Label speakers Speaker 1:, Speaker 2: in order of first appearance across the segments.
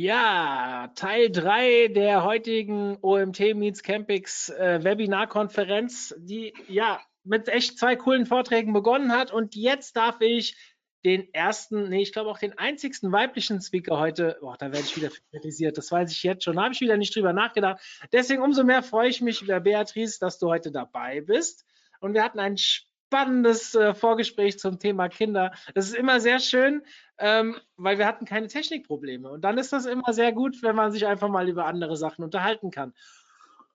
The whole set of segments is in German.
Speaker 1: Ja, Teil 3 der heutigen OMT Meets Campix äh, Webinarkonferenz, die ja mit echt zwei coolen Vorträgen begonnen hat. Und jetzt darf ich den ersten, nee, ich glaube auch den einzigsten weiblichen Speaker heute, boah, da werde ich wieder kritisiert, das weiß ich jetzt schon, habe ich wieder nicht drüber nachgedacht. Deswegen umso mehr freue ich mich, Beatrice, dass du heute dabei bist. Und wir hatten ein spannendes äh, Vorgespräch zum Thema Kinder. Das ist immer sehr schön, ähm, weil wir hatten keine Technikprobleme. Und dann ist das immer sehr gut, wenn man sich einfach mal über andere Sachen unterhalten kann.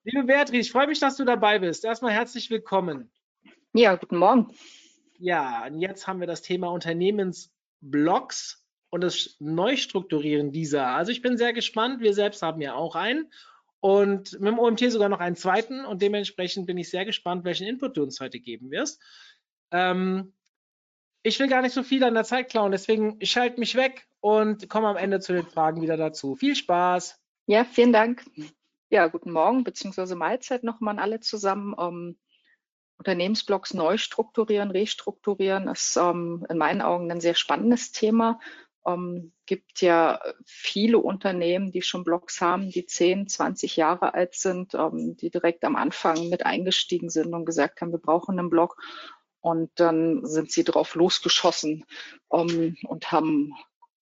Speaker 1: Liebe Beatrice, ich freue mich, dass du dabei bist. Erstmal herzlich willkommen.
Speaker 2: Ja, guten Morgen.
Speaker 1: Ja, und jetzt haben wir das Thema Unternehmensblogs und das Neustrukturieren dieser. Also ich bin sehr gespannt. Wir selbst haben ja auch einen und mit dem OMT sogar noch einen zweiten und dementsprechend bin ich sehr gespannt, welchen Input du uns heute geben wirst. Ähm, ich will gar nicht so viel an der Zeit klauen, deswegen schalte mich weg und komme am Ende zu den Fragen wieder dazu. Viel Spaß!
Speaker 2: Ja, vielen Dank. Ja, guten Morgen bzw. Mahlzeit nochmal an alle zusammen. Ähm, Unternehmensblocks neu strukturieren, restrukturieren ist ähm, in meinen Augen ein sehr spannendes Thema. Ähm, gibt ja viele Unternehmen, die schon Blogs haben, die 10, 20 Jahre alt sind, ähm, die direkt am Anfang mit eingestiegen sind und gesagt haben, wir brauchen einen Blog. Und dann sind sie drauf losgeschossen ähm, und haben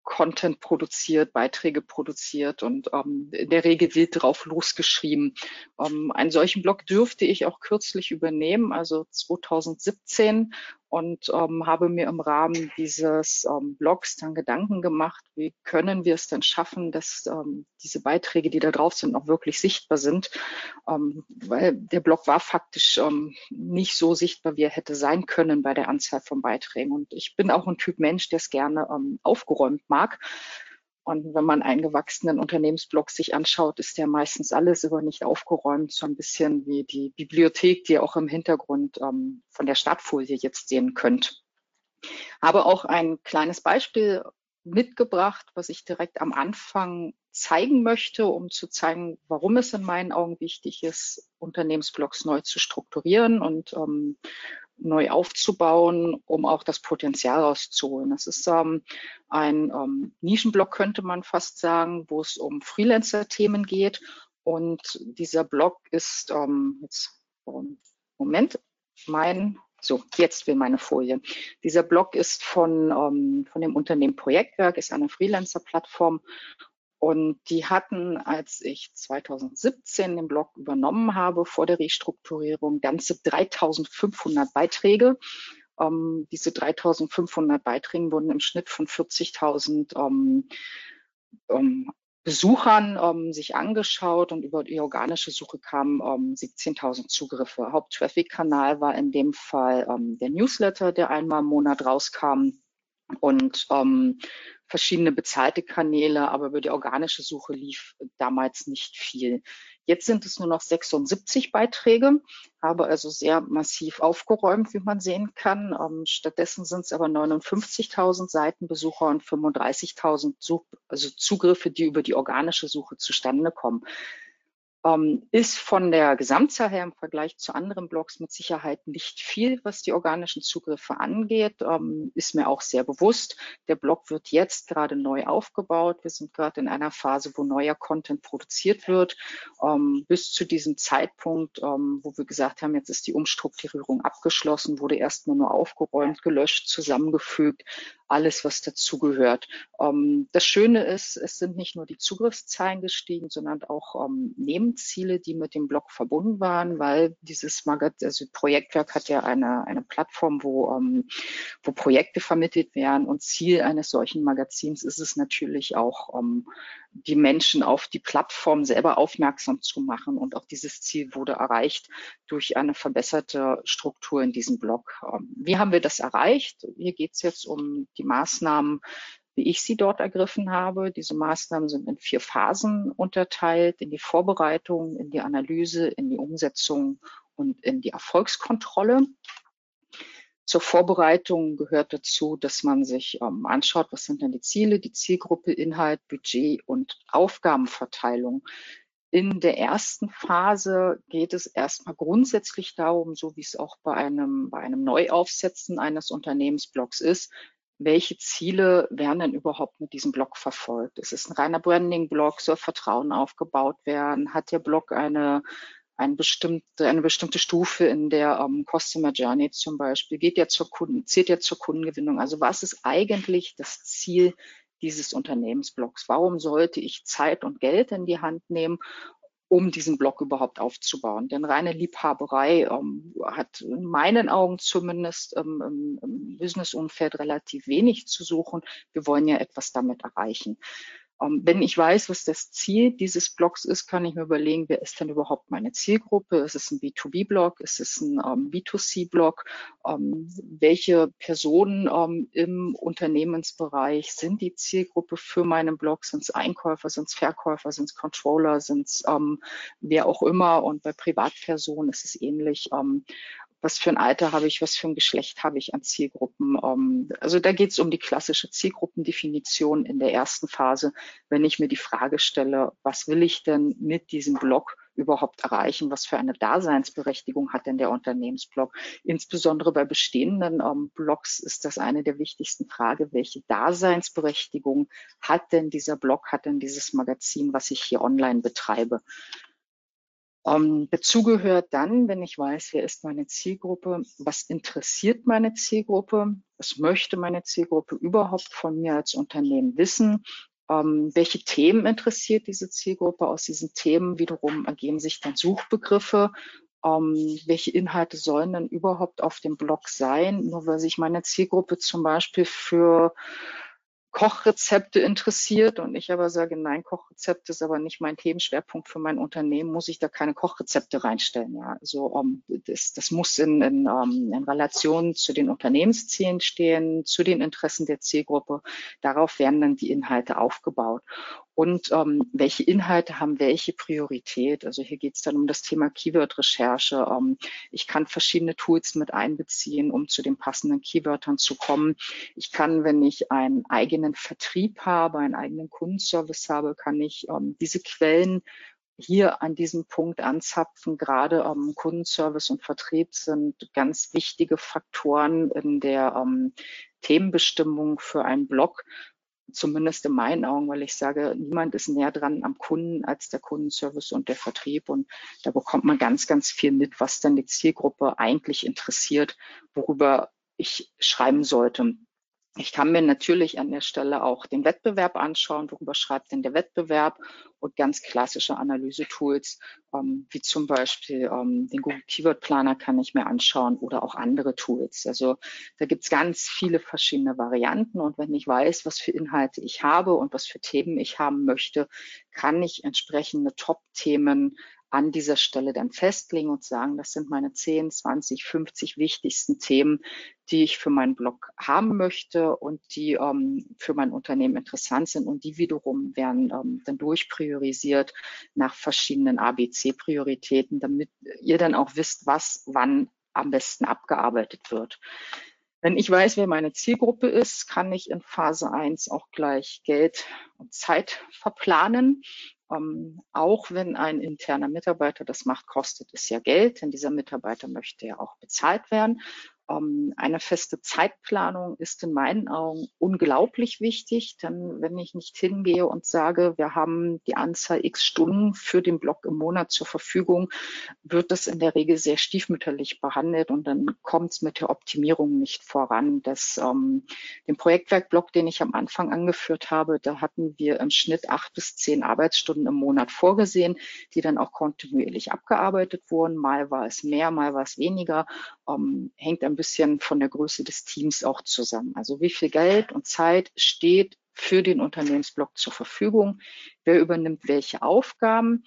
Speaker 2: Content produziert, Beiträge produziert und ähm, in der Regel wild drauf losgeschrieben. Ähm, einen solchen Blog dürfte ich auch kürzlich übernehmen, also 2017 und ähm, habe mir im Rahmen dieses ähm, Blogs dann Gedanken gemacht, wie können wir es denn schaffen, dass ähm, diese Beiträge, die da drauf sind, auch wirklich sichtbar sind, ähm, weil der Blog war faktisch ähm, nicht so sichtbar, wie er hätte sein können bei der Anzahl von Beiträgen. Und ich bin auch ein Typ Mensch, der es gerne ähm, aufgeräumt mag. Und wenn man einen gewachsenen Unternehmensblock sich anschaut, ist der meistens alles über nicht aufgeräumt, so ein bisschen wie die Bibliothek, die ihr auch im Hintergrund ähm, von der Startfolie jetzt sehen könnt. Habe auch ein kleines Beispiel mitgebracht, was ich direkt am Anfang zeigen möchte, um zu zeigen, warum es in meinen Augen wichtig ist, Unternehmensblocks neu zu strukturieren und ähm, neu aufzubauen, um auch das Potenzial rauszuholen. Das ist ähm, ein ähm, Nischenblock, könnte man fast sagen, wo es um Freelancer-Themen geht. Und dieser Blog ist ähm, jetzt Moment, mein so, jetzt will meine Folie. Dieser Blog ist von, ähm, von dem Unternehmen Projektwerk, ist eine Freelancer-Plattform und die hatten, als ich 2017 den Blog übernommen habe, vor der Restrukturierung, ganze 3500 Beiträge. Ähm, diese 3500 Beiträge wurden im Schnitt von 40.000 ähm, ähm, Besuchern ähm, sich angeschaut und über die organische Suche kamen ähm, 17.000 Zugriffe. Haupttraffic-Kanal war in dem Fall ähm, der Newsletter, der einmal im Monat rauskam und ähm, verschiedene bezahlte Kanäle, aber über die organische Suche lief damals nicht viel. Jetzt sind es nur noch 76 Beiträge, habe also sehr massiv aufgeräumt, wie man sehen kann. Ähm, stattdessen sind es aber 59.000 Seitenbesucher und 35.000 also Zugriffe, die über die organische Suche zustande kommen ähm, ist von der Gesamtzahl her im Vergleich zu anderen Blogs mit Sicherheit nicht viel, was die organischen Zugriffe angeht. Ähm, ist mir auch sehr bewusst. Der Blog wird jetzt gerade neu aufgebaut. Wir sind gerade in einer Phase, wo neuer Content produziert wird. Ähm, bis zu diesem Zeitpunkt, ähm, wo wir gesagt haben, jetzt ist die Umstrukturierung abgeschlossen, wurde erstmal nur aufgeräumt, gelöscht, zusammengefügt, alles, was dazugehört. Ähm, das Schöne ist, es sind nicht nur die Zugriffszahlen gestiegen, sondern auch ähm, neben Ziele, die mit dem Blog verbunden waren, weil dieses Magazin, also Projektwerk hat ja eine, eine Plattform, wo, ähm, wo Projekte vermittelt werden und Ziel eines solchen Magazins ist es natürlich auch, ähm, die Menschen auf die Plattform selber aufmerksam zu machen und auch dieses Ziel wurde erreicht durch eine verbesserte Struktur in diesem Blog. Ähm, wie haben wir das erreicht? Hier geht es jetzt um die Maßnahmen, wie ich sie dort ergriffen habe. Diese Maßnahmen sind in vier Phasen unterteilt, in die Vorbereitung, in die Analyse, in die Umsetzung und in die Erfolgskontrolle. Zur Vorbereitung gehört dazu, dass man sich ähm, anschaut, was sind denn die Ziele, die Zielgruppe, Inhalt, Budget und Aufgabenverteilung. In der ersten Phase geht es erstmal grundsätzlich darum, so wie es auch bei einem, bei einem Neuaufsetzen eines Unternehmensblocks ist, welche Ziele werden denn überhaupt mit diesem Blog verfolgt? Ist es ein reiner Branding-Blog? Soll Vertrauen aufgebaut werden? Hat der Blog eine, eine, bestimmte, eine bestimmte Stufe in der ähm, Customer Journey zum Beispiel? Geht ja zur Kunden, zählt ja zur Kundengewinnung? Also was ist eigentlich das Ziel dieses Unternehmensblocks? Warum sollte ich Zeit und Geld in die Hand nehmen, um diesen Blog überhaupt aufzubauen? Denn reine Liebhaberei ähm, hat in meinen Augen zumindest ähm, im Business-Umfeld relativ wenig zu suchen. Wir wollen ja etwas damit erreichen. Ähm, wenn ich weiß, was das Ziel dieses Blogs ist, kann ich mir überlegen, wer ist denn überhaupt meine Zielgruppe? Ist es ein B2B-Blog? Ist es ein ähm, B2C-Blog? Ähm, welche Personen im Unternehmensbereich sind die Zielgruppe für meinen Blog? Sind es Einkäufer, sind es Verkäufer, sind es Controller, sind es wer auch immer? Und bei Privatpersonen ist es ähnlich. Was für ein Alter habe ich, was für ein Geschlecht habe ich an Zielgruppen. Ähm, also da geht es um die klassische Zielgruppendefinition in der ersten Phase, wenn ich mir die Frage stelle, was will ich denn mit diesem Blog überhaupt erreichen? Was für eine Daseinsberechtigung hat denn der Unternehmensblog? Insbesondere bei bestehenden ähm, Blogs ist das eine der wichtigsten Fragen. Welche Daseinsberechtigung hat denn dieser Blog, hat denn dieses Magazin, was ich hier online betreibe? Ähm, dazu gehört dann, wenn ich weiß, wer ist meine Zielgruppe, was interessiert meine Zielgruppe, was möchte meine Zielgruppe überhaupt von mir als Unternehmen wissen, ähm, welche Themen interessiert diese Zielgruppe. Aus diesen Themen wiederum ergeben sich dann Suchbegriffe. Ähm, welche Inhalte sollen denn überhaupt auf dem Blog sein? Nur weil sich meine Zielgruppe zum Beispiel für Kochrezepte interessiert und ich aber sage, nein, Kochrezepte ist aber nicht mein Themenschwerpunkt für mein Unternehmen, muss ich da keine Kochrezepte reinstellen. Ja, also um, das, das muss in, in, um, in Relation zu den Unternehmenszielen stehen, zu den Interessen der Zielgruppe. Darauf werden dann die Inhalte aufgebaut und ähm, welche Inhalte haben welche Priorität. Also hier geht es dann um das Thema Keyword-Recherche. Ähm, ich kann verschiedene Tools mit einbeziehen, um zu den passenden Keywörtern zu kommen. Ich kann, wenn ich einen eigenen Vertrieb habe, einen eigenen Kundenservice habe, kann ich ähm, diese Quellen hier an diesem Punkt anzapfen. Gerade ähm, Kundenservice und Vertrieb sind ganz wichtige Faktoren in der ähm, Themenbestimmung für einen Blog zumindest in meinen Augen, weil ich sage, niemand ist näher dran am Kunden als der Kundenservice und der Vertrieb. Und da bekommt man ganz, ganz viel mit, was dann die Zielgruppe eigentlich interessiert, worüber ich schreiben sollte. Ich kann mir natürlich an der Stelle auch den Wettbewerb anschauen, worüber schreibt denn der Wettbewerb und ganz klassische Analyse-Tools, ähm, wie zum Beispiel ähm, den Google Keyword Planner kann ich mir anschauen oder auch andere Tools. Also da gibt's ganz viele verschiedene Varianten und wenn ich weiß, was für Inhalte ich habe und was für Themen ich haben möchte, kann ich entsprechende Top-Themen an dieser Stelle dann festlegen und sagen, das sind meine 10, 20, 50 wichtigsten Themen, die ich für meinen Blog haben möchte und die ähm, für mein Unternehmen interessant sind und die wiederum werden ähm, dann durchpriorisiert nach verschiedenen ABC-Prioritäten, damit ihr dann auch wisst, was wann am besten abgearbeitet wird. Wenn ich weiß, wer meine Zielgruppe ist, kann ich in Phase 1 auch gleich Geld und Zeit verplanen ähm, auch wenn ein interner Mitarbeiter das macht, kostet es ja Geld, denn dieser Mitarbeiter möchte ja auch bezahlt werden. Ähm, eine feste Zeitplanung ist in meinen Augen unglaublich wichtig, denn wenn ich nicht hingehe und sage, wir haben die Anzahl x Stunden für den Blog im Monat zur Verfügung, wird das in der Regel sehr stiefmütterlich behandelt und dann kommt es mit der Optimierung nicht voran. Das, ähm, den Projektwerkblock, den ich am Anfang angeführt habe, da hatten wir im Schnitt acht bis zehn Arbeitsstunden im Monat vorgesehen, die dann auch kontinuierlich abgearbeitet wurden. Mal war es mehr, mal war es weniger. Ähm, hängt ein bisschen von der Größe des Teams auch zusammen. Also wie viel Geld und Zeit steht für den Unternehmensblock zur Verfügung? Wer übernimmt welche Aufgaben?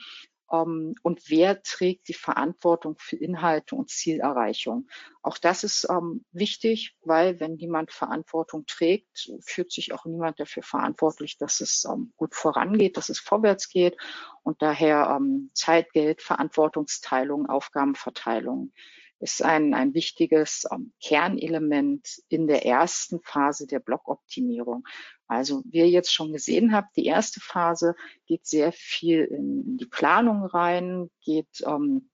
Speaker 2: ähm, und wer trägt die Verantwortung für Inhalte und Zielerreichung. Auch das ist ähm, wichtig, weil wenn niemand Verantwortung trägt, führt sich auch niemand dafür verantwortlich, dass es ähm, gut vorangeht, dass es vorwärts geht und daher ähm, Zeit, Geld, Verantwortungsteilung, Aufgabenverteilung ist ein, ein wichtiges ähm, Kernelement in der ersten Phase der Blockoptimierung. Also wie ihr jetzt schon gesehen habt, die erste Phase geht sehr viel in die Planung rein, geht ähm,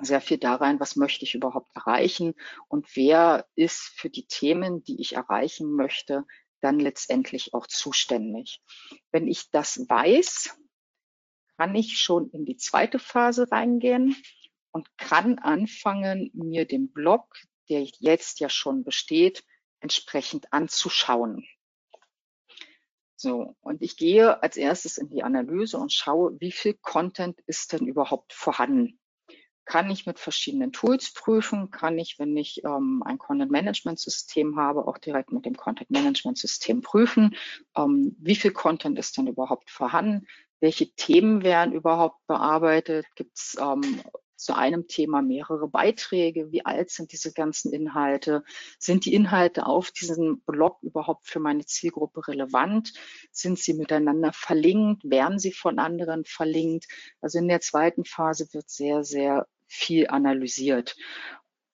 Speaker 2: sehr viel da rein, was möchte ich überhaupt erreichen und wer ist für die Themen, die ich erreichen möchte, dann letztendlich auch zuständig. Wenn ich das weiß, kann ich schon in die zweite Phase reingehen und kann anfangen, mir den Blog, der jetzt ja schon besteht, entsprechend anzuschauen. So, und ich gehe als erstes in die Analyse und schaue, wie viel Content ist denn überhaupt vorhanden. Kann ich mit verschiedenen Tools prüfen? Kann ich, wenn ich ähm, ein Content Management System habe, auch direkt mit dem Content Management System prüfen? Ähm, wie viel Content ist denn überhaupt vorhanden? Welche Themen werden überhaupt bearbeitet? Gibt es ähm, zu einem Thema mehrere Beiträge? Wie alt sind diese ganzen Inhalte? Sind die Inhalte auf diesem Blog überhaupt für meine Zielgruppe relevant? Sind sie miteinander verlinkt? Werden sie von anderen verlinkt? Also in der zweiten Phase wird sehr, sehr viel analysiert.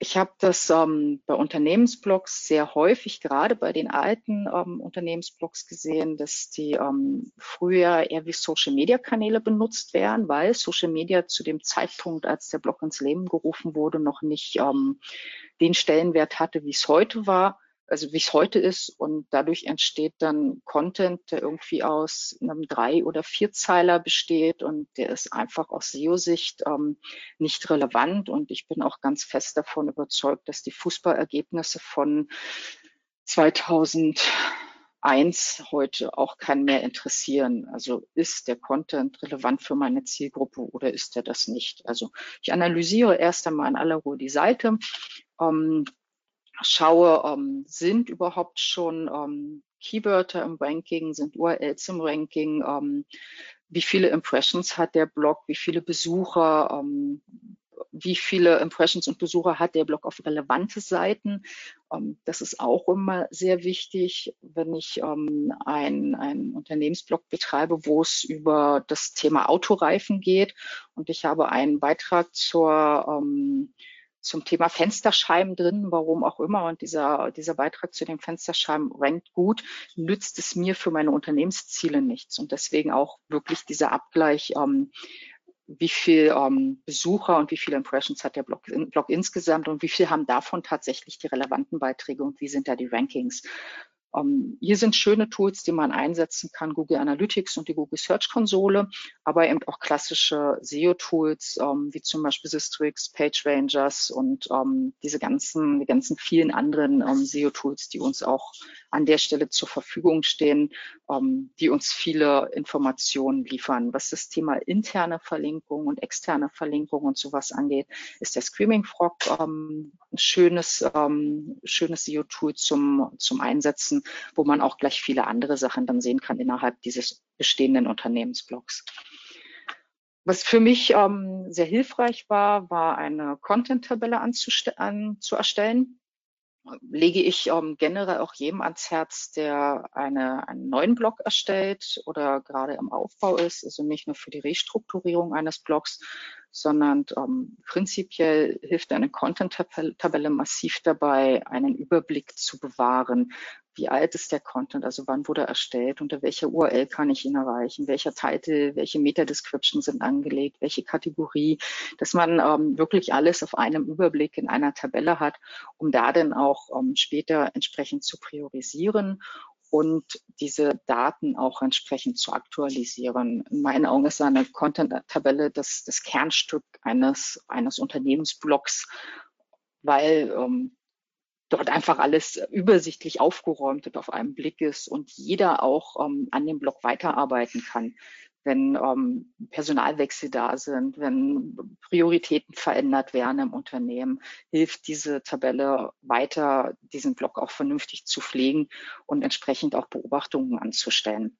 Speaker 2: Ich habe das ähm, bei Unternehmensblogs sehr häufig, gerade bei den alten ähm, Unternehmensblogs gesehen, dass die ähm, früher eher wie Social-Media-Kanäle benutzt werden, weil Social Media zu dem Zeitpunkt, als der Blog ins Leben gerufen wurde, noch nicht ähm, den Stellenwert hatte, wie es heute war also wie es heute ist. Und dadurch entsteht dann Content, der irgendwie aus einem Drei- oder Vierzeiler besteht und der ist einfach aus SEO-Sicht ähm, nicht relevant. Und ich bin auch ganz fest davon überzeugt, dass die Fußballergebnisse von 2001 heute auch keinen mehr interessieren. Also ist der Content relevant für meine Zielgruppe oder ist er das nicht? Also ich analysiere erst einmal in aller Ruhe die Seite, ähm, schaue, ähm, sind überhaupt schon ähm, Keywörter im Ranking, sind URLs im Ranking, ähm, wie viele Impressions hat der Blog, wie viele Besucher, wie viele Impressions und Besucher hat der Blog auf relevante Seiten. Das ist auch immer sehr wichtig, wenn ich ähm, ein, Unternehmensblog betreibe, wo es über das Thema Autoreifen geht und ich habe einen Beitrag zur zum Thema Fensterscheiben drin, warum auch immer. Und dieser, dieser Beitrag zu den Fensterscheiben rankt gut, nützt es mir für meine Unternehmensziele nichts. Und deswegen auch wirklich dieser Abgleich, ähm, wie viel ähm, Besucher und wie viele Impressions hat der Blog, Blog insgesamt und wie viel haben davon tatsächlich die relevanten Beiträge und wie sind da die Rankings. Um, ähm, hier sind schöne Tools, die man einsetzen kann, Google Analytics und die Google Search Konsole, aber eben auch klassische SEO-Tools, um, ähm, wie zum Beispiel Sistrix, PageRangers und um, ähm, diese ganzen, die ganzen vielen anderen SEO-Tools, die uns auch an der Stelle zur Verfügung stehen, die uns viele Informationen liefern. Was das Thema interne Verlinkung und externe Verlinkung und sowas angeht, ist der Screaming Frog ein schönes, schönes SEO-Tool zum, zum Einsetzen wo man auch gleich viele andere Sachen dann sehen kann innerhalb dieses bestehenden Unternehmensblocks. Was für mich ähm, sehr hilfreich war, war eine Content-Tabelle an, zu erstellen. Lege ich ähm, generell auch jedem ans Herz, der eine, einen neuen Blog erstellt oder gerade im Aufbau ist, also nicht nur für die Restrukturierung eines Blogs, sondern ähm, prinzipiell hilft eine Content-Tabelle massiv dabei, einen Überblick zu bewahren. Wie alt ist der Content? Also wann wurde er erstellt? Unter welcher URL kann ich ihn erreichen? Welcher Titel? Welche Meta-Description sind angelegt? Welche Kategorie? Dass man ähm, wirklich alles auf einem Überblick in einer Tabelle hat, um da dann auch ähm, später entsprechend zu priorisieren und diese Daten auch entsprechend zu aktualisieren. In meinen Augen ist eine Content-Tabelle das, das Kernstück eines, eines Unternehmensblocks, weil ähm, dort einfach alles übersichtlich aufgeräumt und auf einem Blick ist und jeder auch ähm, an dem Blog weiterarbeiten kann wenn ähm, Personalwechsel da sind, wenn Prioritäten verändert werden im Unternehmen, hilft diese Tabelle weiter, diesen Blog auch vernünftig zu pflegen und entsprechend auch Beobachtungen anzustellen.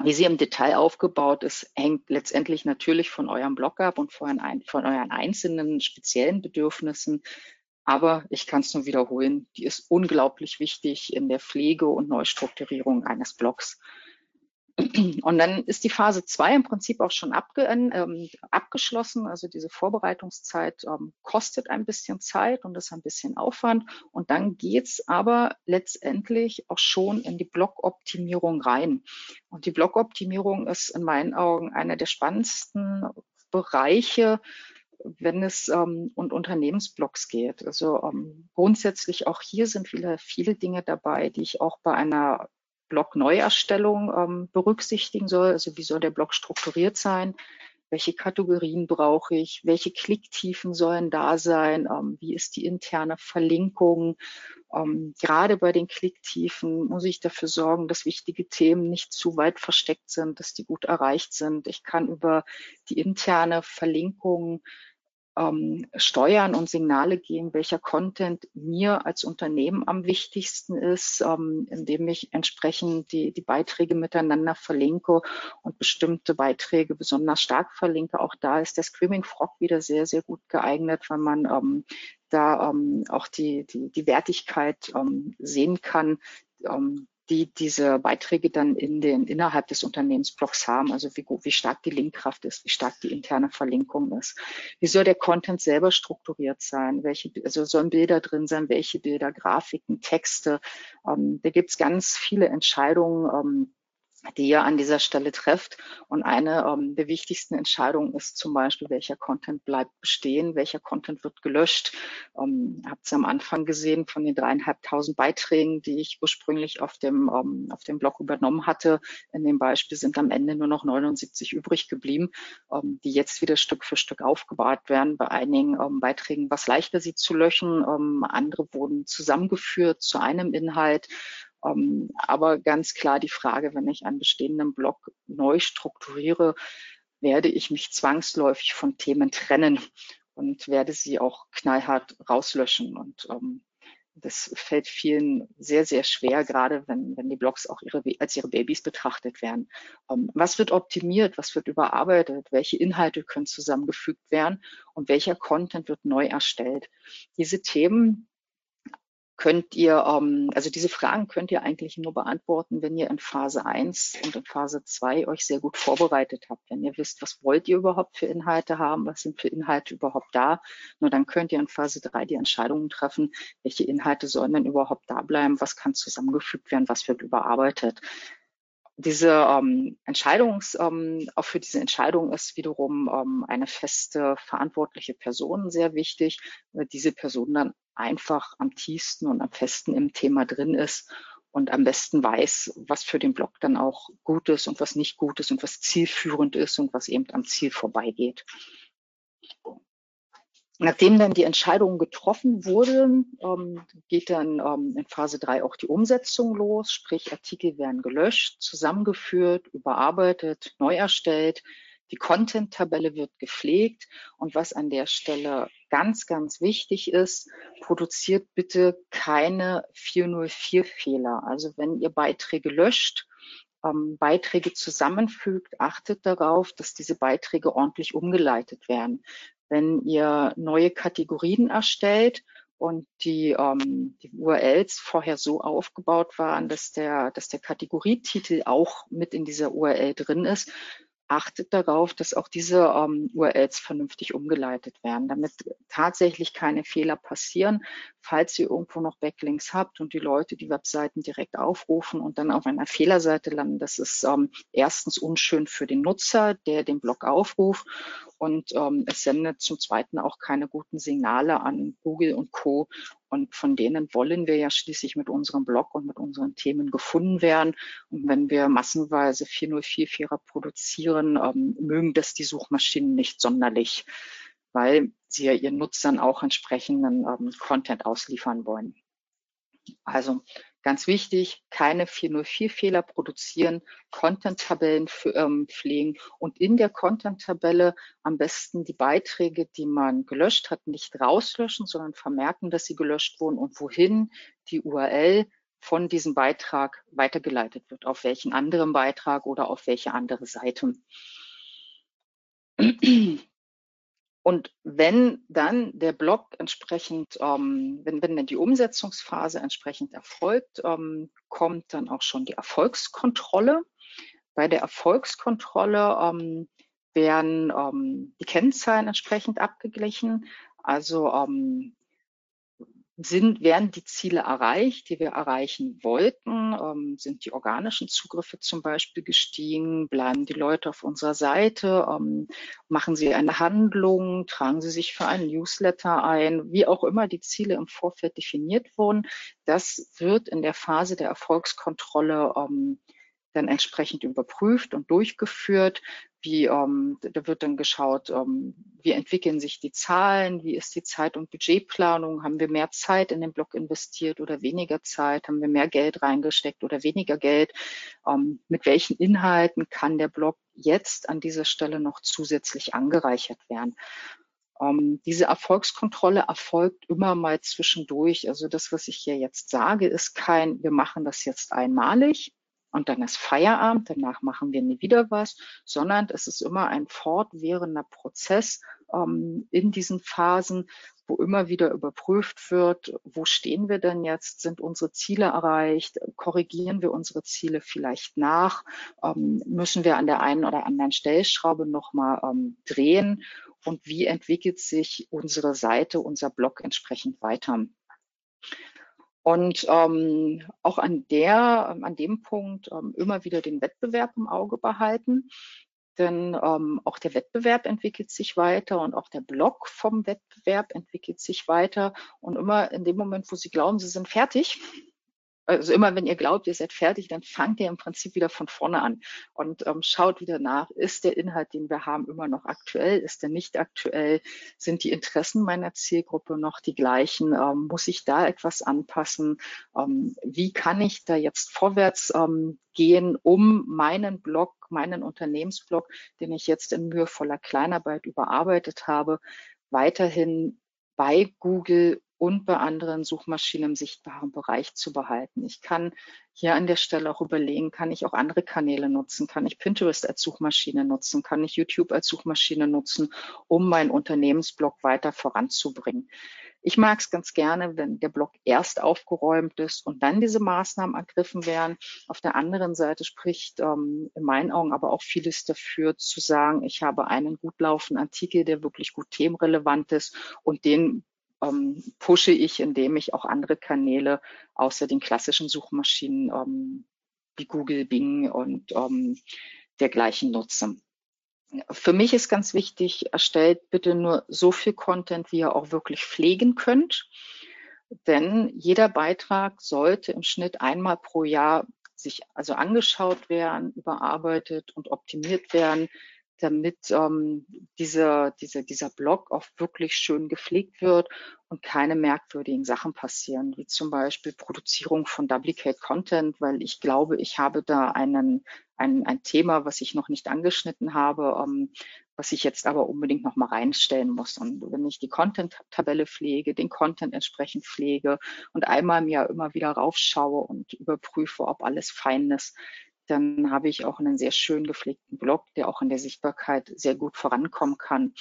Speaker 2: Wie sie im Detail aufgebaut ist, hängt letztendlich natürlich von eurem Blog ab und von, von euren einzelnen speziellen Bedürfnissen. Aber ich kann es nur wiederholen, die ist unglaublich wichtig in der Pflege und Neustrukturierung eines Blogs. Und dann ist die Phase zwei im Prinzip auch schon abge ähm, abgeschlossen. Also diese Vorbereitungszeit ähm, kostet ein bisschen Zeit und ist ein bisschen Aufwand. Und dann geht's aber letztendlich auch schon in die Blockoptimierung rein. Und die Blockoptimierung ist in meinen Augen einer der spannendsten Bereiche, wenn es ähm, um Unternehmensblocks geht. Also ähm, grundsätzlich auch hier sind viele, viele Dinge dabei, die ich auch bei einer Blog-Neuerstellung ähm, berücksichtigen soll. Also wie soll der Blog strukturiert sein? Welche Kategorien brauche ich? Welche Klicktiefen sollen da sein? Ähm, wie ist die interne Verlinkung? Ähm, gerade bei den Klicktiefen muss ich dafür sorgen, dass wichtige Themen nicht zu weit versteckt sind, dass die gut erreicht sind. Ich kann über die interne Verlinkung ähm, steuern und Signale geben, welcher Content mir als Unternehmen am wichtigsten ist, ähm, indem ich entsprechend die, die Beiträge miteinander verlinke und bestimmte Beiträge besonders stark verlinke. Auch da ist der Screaming Frog wieder sehr, sehr gut geeignet, weil man ähm, da ähm, auch die, die, die Wertigkeit ähm, sehen kann, ähm, die diese Beiträge dann in den, innerhalb des Unternehmensblocks haben, also wie, wie stark die Linkkraft ist, wie stark die interne Verlinkung ist. Wie soll der Content selber strukturiert sein? Welche, also sollen Bilder drin sein? Welche Bilder, Grafiken, Texte? Ähm, da gibt es ganz viele Entscheidungen, ähm, die ihr an dieser Stelle trefft. Und eine ähm, der wichtigsten Entscheidungen ist zum Beispiel, welcher Content bleibt bestehen, welcher Content wird gelöscht. Ähm, habt ihr am Anfang gesehen von den dreieinhalbtausend Beiträgen, die ich ursprünglich auf dem, ähm, auf dem Blog übernommen hatte. In dem Beispiel sind am Ende nur noch 79 übrig geblieben, ähm, die jetzt wieder Stück für Stück aufgebahrt werden. Bei einigen ähm, Beiträgen war es leichter, sie zu löschen. Ähm, andere wurden zusammengeführt zu einem Inhalt. Ähm, aber ganz klar die Frage, wenn ich einen bestehenden Blog neu strukturiere, werde ich mich zwangsläufig von Themen trennen und werde sie auch knallhart rauslöschen. Und ähm, das fällt vielen sehr, sehr schwer, gerade wenn, wenn die Blogs auch ihre, als ihre Babys betrachtet werden. Ähm, was wird optimiert? Was wird überarbeitet? Welche Inhalte können zusammengefügt werden? Und welcher Content wird neu erstellt? Diese Themen könnt ihr, ähm, also diese Fragen könnt ihr eigentlich nur beantworten, wenn ihr in Phase 1 und in Phase 2 euch sehr gut vorbereitet habt. Wenn ihr wisst, was wollt ihr überhaupt für Inhalte haben, was sind für Inhalte überhaupt da, nur dann könnt ihr in Phase 3 die Entscheidungen treffen, welche Inhalte sollen denn überhaupt da bleiben, was kann zusammengefügt werden, was wird überarbeitet diese ähm, Entscheidungs, ähm, auch für diese Entscheidung ist wiederum ähm, eine feste verantwortliche Person sehr wichtig, weil diese Person dann einfach am tiefsten und am festen im Thema drin ist und am besten weiß, was für den Blog dann auch gut ist und was nicht gut ist und was zielführend ist und was eben am Ziel vorbeigeht. Nachdem dann die Entscheidungen getroffen wurden, ähm, geht dann ähm, in Phase 3 auch die Umsetzung los, sprich Artikel werden gelöscht, zusammengeführt, überarbeitet, neu erstellt. Die Content-Tabelle wird gepflegt und was an der Stelle ganz, ganz wichtig ist, produziert bitte keine 404-Fehler. Also wenn ihr Beiträge löscht, ähm, Beiträge zusammenfügt, achtet darauf, dass diese Beiträge ordentlich umgeleitet werden wenn ihr neue Kategorien erstellt und die, ähm, die URLs vorher so aufgebaut waren, dass der, dass der Kategorietitel auch mit in dieser URL drin ist, achtet darauf, dass auch diese ähm, URLs vernünftig umgeleitet werden, damit tatsächlich keine Fehler passieren. Falls ihr irgendwo noch Backlinks habt und die Leute die Webseiten direkt aufrufen und dann auf einer Fehlerseite landen, das ist ähm, erstens unschön für den Nutzer, der den Blog aufruft und ähm, es sendet zum Zweiten auch keine guten Signale an Google und Co. Und von denen wollen wir ja schließlich mit unserem Blog und mit unseren Themen gefunden werden. Und wenn wir massenweise 404-Vierer produzieren, ähm, mögen das die Suchmaschinen nicht sonderlich, weil sie ja ihren Nutzern auch entsprechenden ähm, Content ausliefern wollen. Also Ganz wichtig, keine 404-Fehler produzieren, Content-Tabellen ähm, pflegen und in der Content-Tabelle am besten die Beiträge, die man gelöscht hat, nicht rauslöschen, sondern vermerken, dass sie gelöscht wurden und wohin, die URL von diesem Beitrag weitergeleitet wird, auf welchen anderen Beitrag oder auf welche andere Seite. Und wenn dann der Blog entsprechend, ähm, wenn, wenn dann die Umsetzungsphase entsprechend erfolgt, ähm, kommt dann auch schon die Erfolgskontrolle. Bei der Erfolgskontrolle ähm, werden ähm, die Kennzahlen entsprechend abgeglichen. Also ähm, sind, werden die Ziele erreicht, die wir erreichen wollten? Ähm, sind die organischen Zugriffe zum Beispiel gestiegen? Bleiben die Leute auf unserer Seite? Ähm, machen sie eine Handlung? Tragen sie sich für einen Newsletter ein? Wie auch immer die Ziele im Vorfeld definiert wurden, das wird in der Phase der Erfolgskontrolle ähm, dann entsprechend überprüft und durchgeführt. Wie, ähm, da wird dann geschaut, ähm, wie entwickeln sich die Zahlen, wie ist die Zeit- und Budgetplanung, haben wir mehr Zeit in den Blog investiert oder weniger Zeit, haben wir mehr Geld reingesteckt oder weniger Geld, ähm, mit welchen Inhalten kann der Blog jetzt an dieser Stelle noch zusätzlich angereichert werden. Ähm, diese Erfolgskontrolle erfolgt immer mal zwischendurch. Also das, was ich hier jetzt sage, ist kein, wir machen das jetzt einmalig, und dann ist Feierabend, danach machen wir nie wieder was, sondern es ist immer ein fortwährender Prozess ähm, in diesen Phasen, wo immer wieder überprüft wird, wo stehen wir denn jetzt, sind unsere Ziele erreicht, korrigieren wir unsere Ziele vielleicht nach, ähm, müssen wir an der einen oder anderen Stellschraube nochmal ähm, drehen? Und wie entwickelt sich unsere Seite, unser Blog entsprechend weiter. Und ähm, auch an der, ähm, an dem Punkt ähm, immer wieder den Wettbewerb im Auge behalten. Denn ähm, auch der Wettbewerb entwickelt sich weiter und auch der Block vom Wettbewerb entwickelt sich weiter. Und immer in dem Moment, wo Sie glauben, Sie sind fertig, also immer wenn ihr glaubt, ihr seid fertig, dann fangt ihr im Prinzip wieder von vorne an und ähm, schaut wieder nach, ist der Inhalt, den wir haben, immer noch aktuell, ist der nicht aktuell, sind die Interessen meiner Zielgruppe noch die gleichen, ähm, muss ich da etwas anpassen, ähm, wie kann ich da jetzt vorwärts ähm, gehen, um meinen Blog, meinen Unternehmensblog, den ich jetzt in mühevoller Kleinarbeit überarbeitet habe, weiterhin bei Google und bei anderen Suchmaschinen im sichtbaren Bereich zu behalten. Ich kann hier an der Stelle auch überlegen, kann ich auch andere Kanäle nutzen? Kann ich Pinterest als Suchmaschine nutzen? Kann ich YouTube als Suchmaschine nutzen, um meinen Unternehmensblog weiter voranzubringen? Ich mag es ganz gerne, wenn der Blog erst aufgeräumt ist und dann diese Maßnahmen ergriffen werden. Auf der anderen Seite spricht ähm, in meinen Augen aber auch vieles dafür zu sagen, ich habe einen gut laufenden Artikel, der wirklich gut themenrelevant ist und den ähm, pushe ich, indem ich auch andere Kanäle außer den klassischen Suchmaschinen ähm, wie Google, Bing und ähm, dergleichen nutze. Für mich ist ganz wichtig, erstellt bitte nur so viel Content, wie ihr auch wirklich pflegen könnt. Denn jeder Beitrag sollte im Schnitt einmal pro Jahr sich also angeschaut werden, überarbeitet und optimiert werden, damit ähm, diese, diese, dieser Blog auch wirklich schön gepflegt wird und keine merkwürdigen Sachen passieren, wie zum Beispiel Produzierung von Duplicate Content, weil ich glaube, ich habe da einen, ein, ein Thema, was ich noch nicht angeschnitten habe, ähm, was ich jetzt aber unbedingt noch mal reinstellen muss. Und wenn ich die Content-Tabelle pflege, den Content entsprechend pflege und einmal im Jahr immer wieder raufschaue und überprüfe, ob alles fein ist, dann habe ich auch einen sehr schön gepflegten Blog, der auch in der Sichtbarkeit sehr gut vorankommen kann,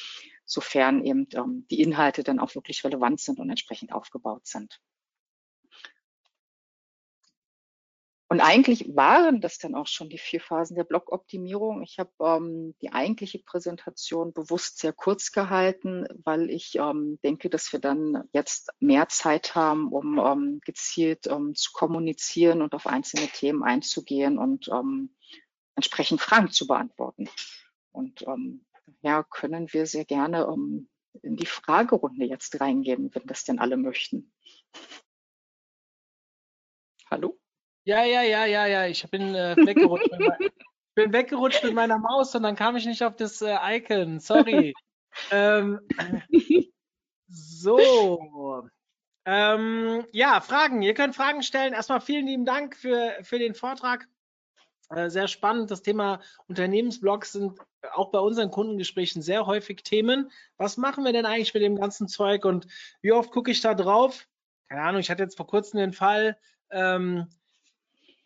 Speaker 2: sofern eben ähm, die Inhalte dann auch wirklich relevant sind und entsprechend aufgebaut sind. Und eigentlich waren das dann auch schon die vier Phasen der Blog-Optimierung. Ich habe ähm, die eigentliche Präsentation bewusst sehr kurz gehalten, weil ich ähm, denke, dass wir dann jetzt mehr Zeit haben, um ähm, gezielt ähm, zu kommunizieren und auf einzelne Themen einzugehen und ähm, entsprechend Fragen zu beantworten. Und ähm, ja, können wir sehr gerne in die Fragerunde jetzt reingehen, wenn das denn alle möchten. Hallo?
Speaker 1: Ja, ja, ja, ja, ja. Ich bin äh, weggerutscht. mit mein, bin weggerutscht mit meiner Maus und dann kam ich nicht auf das äh, Icon. Sorry. ähm, so. Ähm, ja, Fragen. Ihr könnt Fragen stellen. Erstmal vielen lieben Dank für, für den Vortrag. Äh, sehr spannend. Das Thema Unternehmensblogs sind auch bei unseren Kundengesprächen sehr häufig Themen. Was machen wir denn eigentlich mit dem ganzen Zeug und wie oft gucke ich da drauf? Keine Ahnung, ich hatte jetzt vor kurzem den Fall, Ähm,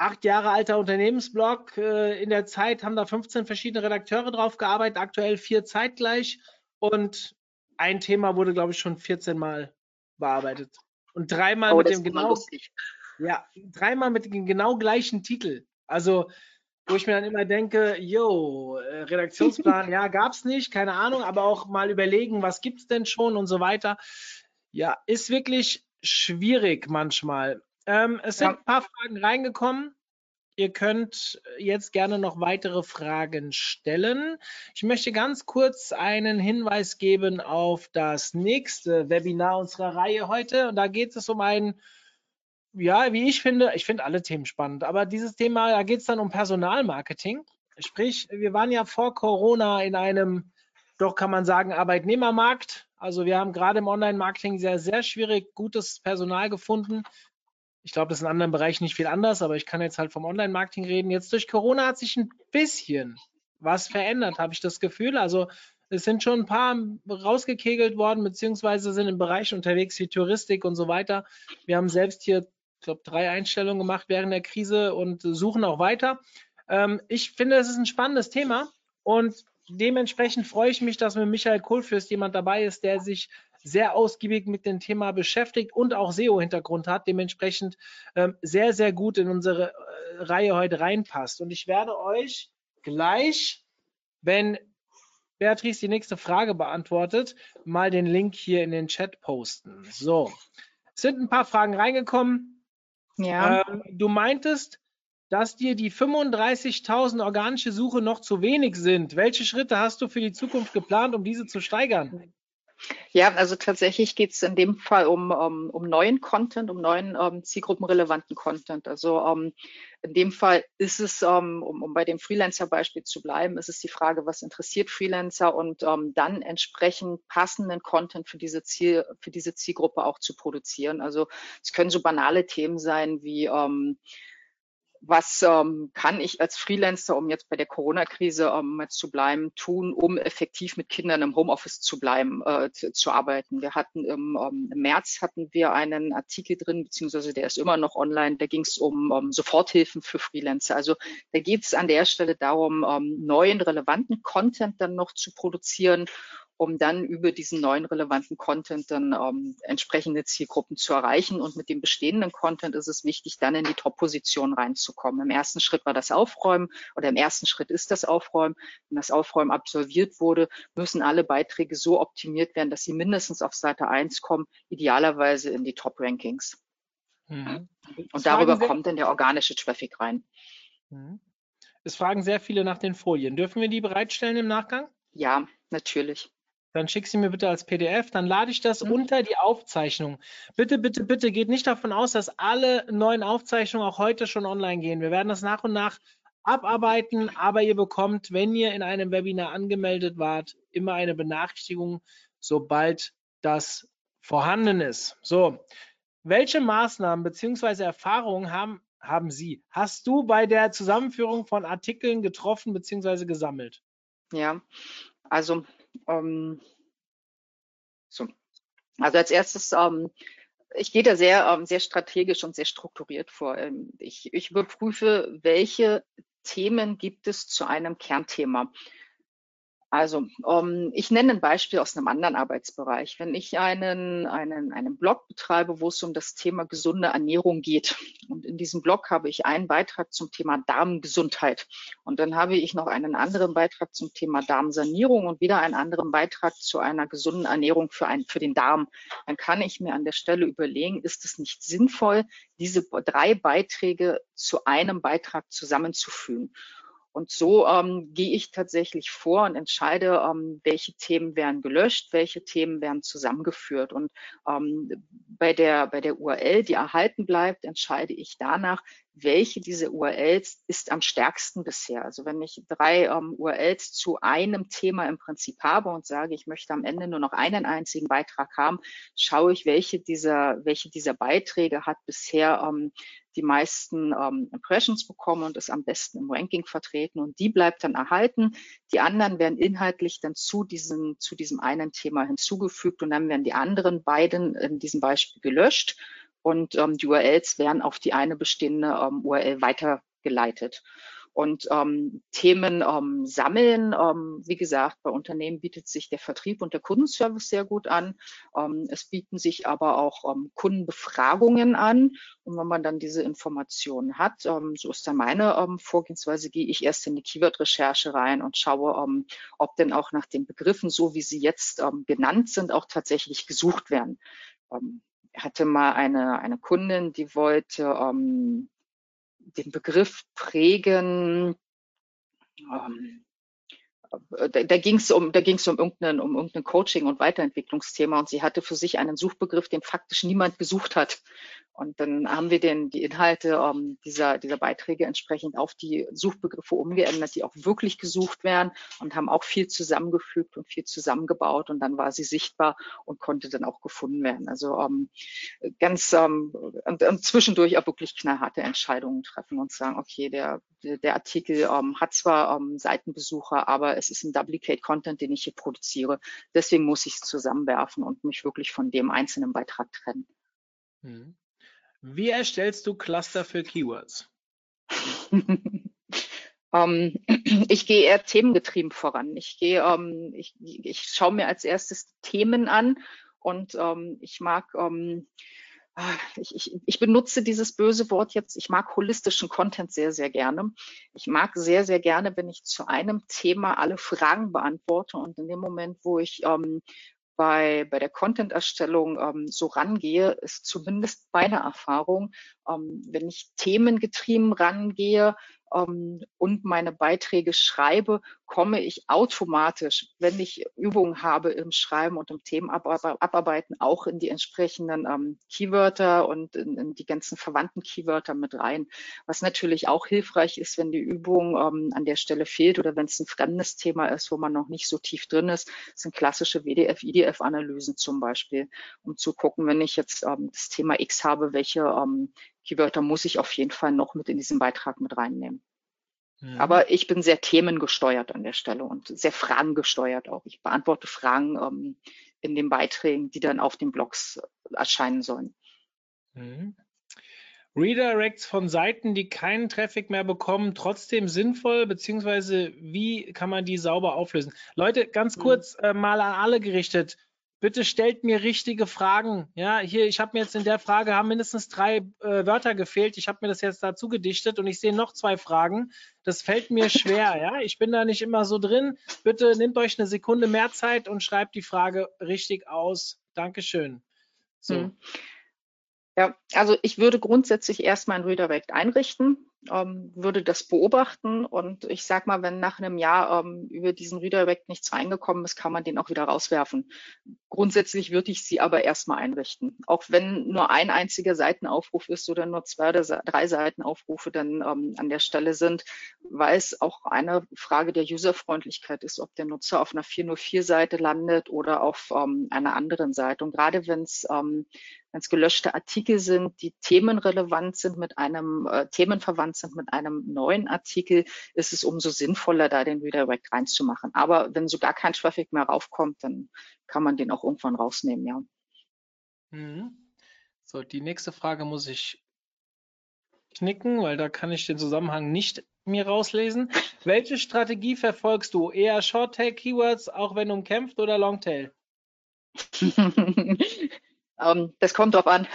Speaker 1: acht Jahre alter Unternehmensblog. Äh, in der Zeit haben da 15 verschiedene Redakteure drauf gearbeitet, aktuell vier zeitgleich. Und ein Thema wurde, glaube ich, schon 14 Mal bearbeitet. Und dreimal
Speaker 2: Oh,
Speaker 1: mit dem genau, ja, dreimal mit dem genau gleichen Titel. Also, wo ich mir dann immer denke, yo, äh, Redaktionsplan, ja, gab's nicht, keine Ahnung, aber auch mal überlegen, was gibt's denn schon und so weiter. Ja, ist wirklich schwierig manchmal. Ähm, es sind
Speaker 2: Ja.
Speaker 1: ein paar Fragen reingekommen. Ihr könnt jetzt gerne noch weitere Fragen stellen. Ich möchte ganz kurz einen Hinweis geben auf das nächste Webinar unserer Reihe heute. Und da geht es um ein, ja, wie ich finde, ich finde alle Themen spannend, aber dieses Thema, da geht es dann um Personalmarketing. Sprich, wir waren ja vor Corona in einem, doch kann man sagen, Arbeitnehmermarkt. Also wir haben gerade im Online-Marketing sehr, sehr schwierig gutes Personal gefunden. Ich glaube, das ist in anderen Bereichen nicht viel anders, aber ich kann jetzt halt vom Online-Marketing reden. Jetzt durch Corona hat sich ein bisschen was verändert, habe ich das Gefühl. Also es sind schon ein paar rausgekegelt worden, beziehungsweise sind im Bereich unterwegs wie Touristik und so weiter. Wir haben selbst hier, ich glaube, drei Einstellungen gemacht während der Krise und suchen auch weiter. Ähm, ich finde, es ist ein spannendes Thema und dementsprechend freue ich mich, dass mit Michael Kohlfürst jemand dabei ist, der sich sehr ausgiebig mit dem Thema beschäftigt und auch SEO-Hintergrund hat, dementsprechend ähm, sehr, sehr gut in unsere äh, Reihe heute reinpasst. Und ich werde euch gleich, wenn Beatrice die nächste Frage beantwortet, mal den Link hier in den Chat posten. So, es sind ein paar Fragen reingekommen.
Speaker 2: Ja.
Speaker 1: Ähm, du meintest, dass dir die 35.000 organische Suche noch zu wenig sind. Welche Schritte hast du für die Zukunft geplant, um diese zu steigern?
Speaker 2: Ja, also tatsächlich geht es in dem Fall um, um, um neuen Content, um neuen ähm, zielgruppenrelevanten Content. Also ähm, in dem Fall ist es, ähm, um, um bei dem Freelancer-Beispiel zu bleiben, ist es die Frage, was interessiert Freelancer und ähm, dann entsprechend passenden Content für diese Ziel, für diese Zielgruppe auch zu produzieren. Also es können so banale Themen sein wie ähm, was ähm, kann ich als Freelancer, um jetzt bei der Corona-Krise ähm, zu bleiben, tun, um effektiv mit Kindern im Homeoffice zu bleiben, äh, zu, arbeiten. Wir hatten im, ähm, im März hatten wir einen Artikel drin, beziehungsweise der ist immer noch online, da ging es um, um Soforthilfen für Freelancer. Also da geht es an der Stelle darum, ähm, neuen relevanten Content dann noch zu produzieren um dann über diesen neuen relevanten Content dann ähm, entsprechende Zielgruppen zu erreichen. Und mit dem bestehenden Content ist es wichtig, dann in die Top-Position reinzukommen. Im ersten Schritt war das Aufräumen oder im ersten Schritt ist das Aufräumen. Wenn das Aufräumen absolviert wurde, müssen alle Beiträge so optimiert werden, dass sie mindestens auf Seite 1 kommen, idealerweise in die Top-Rankings.
Speaker 1: Mhm.
Speaker 2: Und darüber kommt dann der organische Traffic rein.
Speaker 1: Mhm. Es fragen sehr viele nach den Folien. Dürfen wir die bereitstellen im Nachgang?
Speaker 2: Ja, natürlich.
Speaker 1: Dann schick sie mir bitte als PDF, dann lade ich das
Speaker 2: Mhm.
Speaker 1: unter die Aufzeichnung. Bitte, bitte, bitte geht nicht davon aus, dass alle neuen Aufzeichnungen auch heute schon online gehen. Wir werden das nach und nach abarbeiten, aber ihr bekommt, wenn ihr in einem Webinar angemeldet wart, immer eine Benachrichtigung, sobald das vorhanden ist. So, welche Maßnahmen bzw. Erfahrungen haben, haben Sie? Hast du bei der Zusammenführung von Artikeln getroffen bzw. gesammelt?
Speaker 2: Ja, also ähm, so. Also als erstes, ähm, ich gehe da sehr, ähm, sehr strategisch und sehr strukturiert vor. Ähm, ich, ich überprüfe, welche Themen gibt es zu einem Kernthema. Also, ähm, ich nenne ein Beispiel aus einem anderen Arbeitsbereich. Wenn ich einen, einen, einen Blog betreibe, wo es um das Thema gesunde Ernährung geht, und in diesem Blog habe ich einen Beitrag zum Thema Darmgesundheit, und dann habe ich noch einen anderen Beitrag zum Thema Darmsanierung und wieder einen anderen Beitrag zu einer gesunden Ernährung für, ein, für den Darm, dann kann ich mir an der Stelle überlegen, ist es nicht sinnvoll, diese drei Beiträge zu einem Beitrag zusammenzufügen? Und so ähm, gehe ich tatsächlich vor und entscheide, ähm, welche Themen werden gelöscht, welche Themen werden zusammengeführt. Und ähm, bei, der, bei der URL, die erhalten bleibt, entscheide ich danach, welche dieser URLs ist am stärksten bisher. Also wenn ich drei ähm, URLs zu einem Thema im Prinzip habe und sage, ich möchte am Ende nur noch einen einzigen Beitrag haben, schaue ich, welche dieser, welche dieser Beiträge hat bisher ähm, die meisten ähm, Impressions bekommen und ist am besten im Ranking vertreten und die bleibt dann erhalten. Die anderen werden inhaltlich dann zu diesem, zu diesem einen Thema hinzugefügt und dann werden die anderen beiden in diesem Beispiel gelöscht und ähm, die URLs werden auf die eine bestehende ähm, URL weitergeleitet. Und ähm, Themen ähm, sammeln, ähm, wie gesagt, bei Unternehmen bietet sich der Vertrieb und der Kundenservice sehr gut an. Ähm, es bieten sich aber auch ähm, Kundenbefragungen an. Und wenn man dann diese Informationen hat, ähm, so ist dann meine ähm, Vorgehensweise, gehe ich erst in die Keyword-Recherche rein und schaue, ähm, ob denn auch nach den Begriffen, so wie sie jetzt ähm, genannt sind, auch tatsächlich gesucht werden. Ähm, hatte mal eine, eine Kundin, die wollte ähm, den Begriff prägen. Ähm, da, da ging es um, da ging es um irgendein, um irgendein Coaching- und Weiterentwicklungsthema und sie hatte für sich einen Suchbegriff, den faktisch niemand gesucht hat. Und dann haben wir den, die Inhalte ähm, dieser, dieser Beiträge entsprechend auf die Suchbegriffe umgeändert, die auch wirklich gesucht werden und haben auch viel zusammengefügt und viel zusammengebaut und dann war sie sichtbar und konnte dann auch gefunden werden. Also ähm, ganz ähm, und, und zwischendurch auch wirklich knallharte Entscheidungen treffen und sagen, okay, der, der Artikel ähm, hat zwar ähm, Seitenbesucher, aber es ist ein Duplicate Content, den ich hier produziere. Deswegen muss ich es zusammenwerfen und mich wirklich von dem einzelnen Beitrag trennen.
Speaker 1: Mhm. Wie erstellst du Cluster für Keywords?
Speaker 2: ähm, ich gehe eher themengetrieben voran. Ich gehe, ähm, ich, ich schaue mir als erstes Themen an und ähm, ich mag, ähm, ah, ich, ich, ich benutze dieses böse Wort jetzt, ich mag holistischen Content sehr, sehr gerne. Ich mag sehr, sehr gerne, wenn ich zu einem Thema alle Fragen beantworte und in dem Moment, wo ich ähm, bei, bei der Content-Erstellung ähm, so rangehe, ist zumindest meine Erfahrung, ähm, wenn ich themengetrieben rangehe, ähm, und meine Beiträge schreibe, komme ich automatisch, wenn ich Übungen habe im Schreiben und im Themenabarbeiten, auch in die entsprechenden ähm, Keywörter und in, in, die ganzen verwandten Keywörter mit rein. Was natürlich auch hilfreich ist, wenn die Übung ähm, an der Stelle fehlt oder wenn es ein fremdes Thema ist, wo man noch nicht so tief drin ist, sind klassische WDF-IDF-Analysen zum Beispiel, um zu gucken, wenn ich jetzt ähm, das Thema X habe, welche ähm, Keywörter muss ich auf jeden Fall noch mit in diesen Beitrag mit reinnehmen. Mhm. Aber ich bin sehr themengesteuert an der Stelle und sehr fragengesteuert auch. Ich beantworte Fragen ähm, in den Beiträgen, die dann auf den Blogs erscheinen sollen.
Speaker 1: Mhm. Redirects von Seiten, die keinen Traffic mehr bekommen, trotzdem sinnvoll, beziehungsweise wie kann man die sauber auflösen? Leute, ganz mhm. kurz mhm. äh, mal an alle gerichtet bitte stellt mir richtige Fragen. Ja, hier, ich habe mir jetzt in der Frage haben mindestens drei äh, Wörter gefehlt. Ich habe mir das jetzt dazu gedichtet und ich sehe noch zwei Fragen. Das fällt mir schwer. Ja, ich bin da nicht immer so drin. Bitte nehmt euch eine Sekunde mehr Zeit und schreibt die Frage richtig aus. Dankeschön.
Speaker 2: So. Hm. Ja, also ich würde grundsätzlich erstmal ein Redirect einrichten ähm, würde das beobachten und ich sag mal, wenn nach einem Jahr ähm, über diesen Redirect nichts reingekommen ist, kann man den auch wieder rauswerfen. Grundsätzlich würde ich sie aber erstmal einrichten. Auch wenn nur ein einziger Seitenaufruf ist oder nur zwei oder drei Seitenaufrufe dann ähm, an der Stelle sind, weil es auch eine Frage der Userfreundlichkeit ist, ob der Nutzer auf einer 404-Seite landet oder auf ähm, einer anderen Seite. Und gerade wenn es ähm, wenn es gelöschte Artikel sind, die themenrelevant sind mit einem, äh, themenverwandt sind mit einem neuen Artikel, ist es umso sinnvoller, da den Redirect reinzumachen. Aber wenn so gar kein Traffic mehr raufkommt, dann kann man den auch irgendwann rausnehmen, ja.
Speaker 1: Mhm. So, die nächste Frage muss ich knicken, weil da kann ich den Zusammenhang nicht mir rauslesen. Welche Strategie verfolgst du? Eher Short-Tail-Keywords, auch wenn umkämpft, oder Longtail?
Speaker 2: Ähm, das kommt drauf an.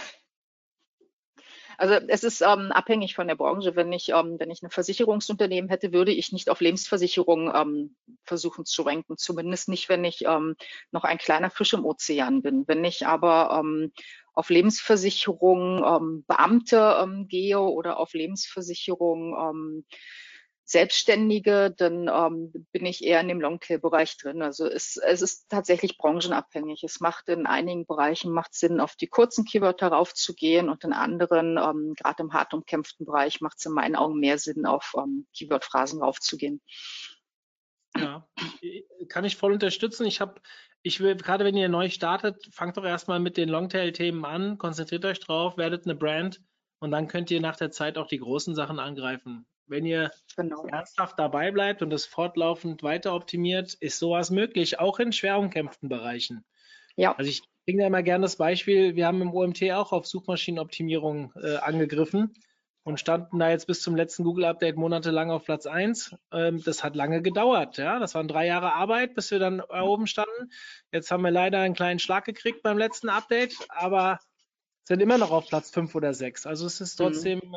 Speaker 2: Also es ist ähm, abhängig von der Branche. Wenn ich, ähm, wenn ich ein Versicherungsunternehmen hätte, würde ich nicht auf Lebensversicherung ähm, versuchen zu ranken. Zumindest nicht, wenn ich ähm, noch ein kleiner Fisch im Ozean bin. Wenn ich aber ähm, auf Lebensversicherung ähm, Beamte ähm, gehe oder auf Lebensversicherung ähm, Selbstständige, dann ähm, bin ich eher in dem Longtail-Bereich drin. Also es, es ist tatsächlich branchenabhängig. Es macht in einigen Bereichen macht Sinn, auf die kurzen Keywords raufzugehen und in anderen, ähm, gerade im hart umkämpften Bereich, macht es in meinen Augen mehr Sinn, auf ähm, Keyword-Phrasen raufzugehen.
Speaker 1: Ja, kann ich voll unterstützen. Ich habe, ich will, gerade wenn ihr neu startet, fangt doch erstmal mit den Longtail-Themen an, konzentriert euch drauf, werdet eine Brand und dann könnt ihr nach der Zeit auch die großen Sachen angreifen. Wenn ihr genau. ernsthaft dabei bleibt und es fortlaufend weiter optimiert, ist sowas möglich, auch in schwer umkämpften Bereichen. Ja. Also ich, bringe da immer gerne das Beispiel, wir haben im OMT auch auf Suchmaschinenoptimierung äh, angegriffen und standen da jetzt bis zum letzten Google-Update monatelang auf Platz 1. Ähm, das hat lange gedauert. Ja? Das waren drei Jahre Arbeit, bis wir dann oben standen. Jetzt haben wir leider einen kleinen Schlag gekriegt beim letzten Update, aber sind immer noch auf Platz 5 oder 6. Also es ist mhm. trotzdem, mhm.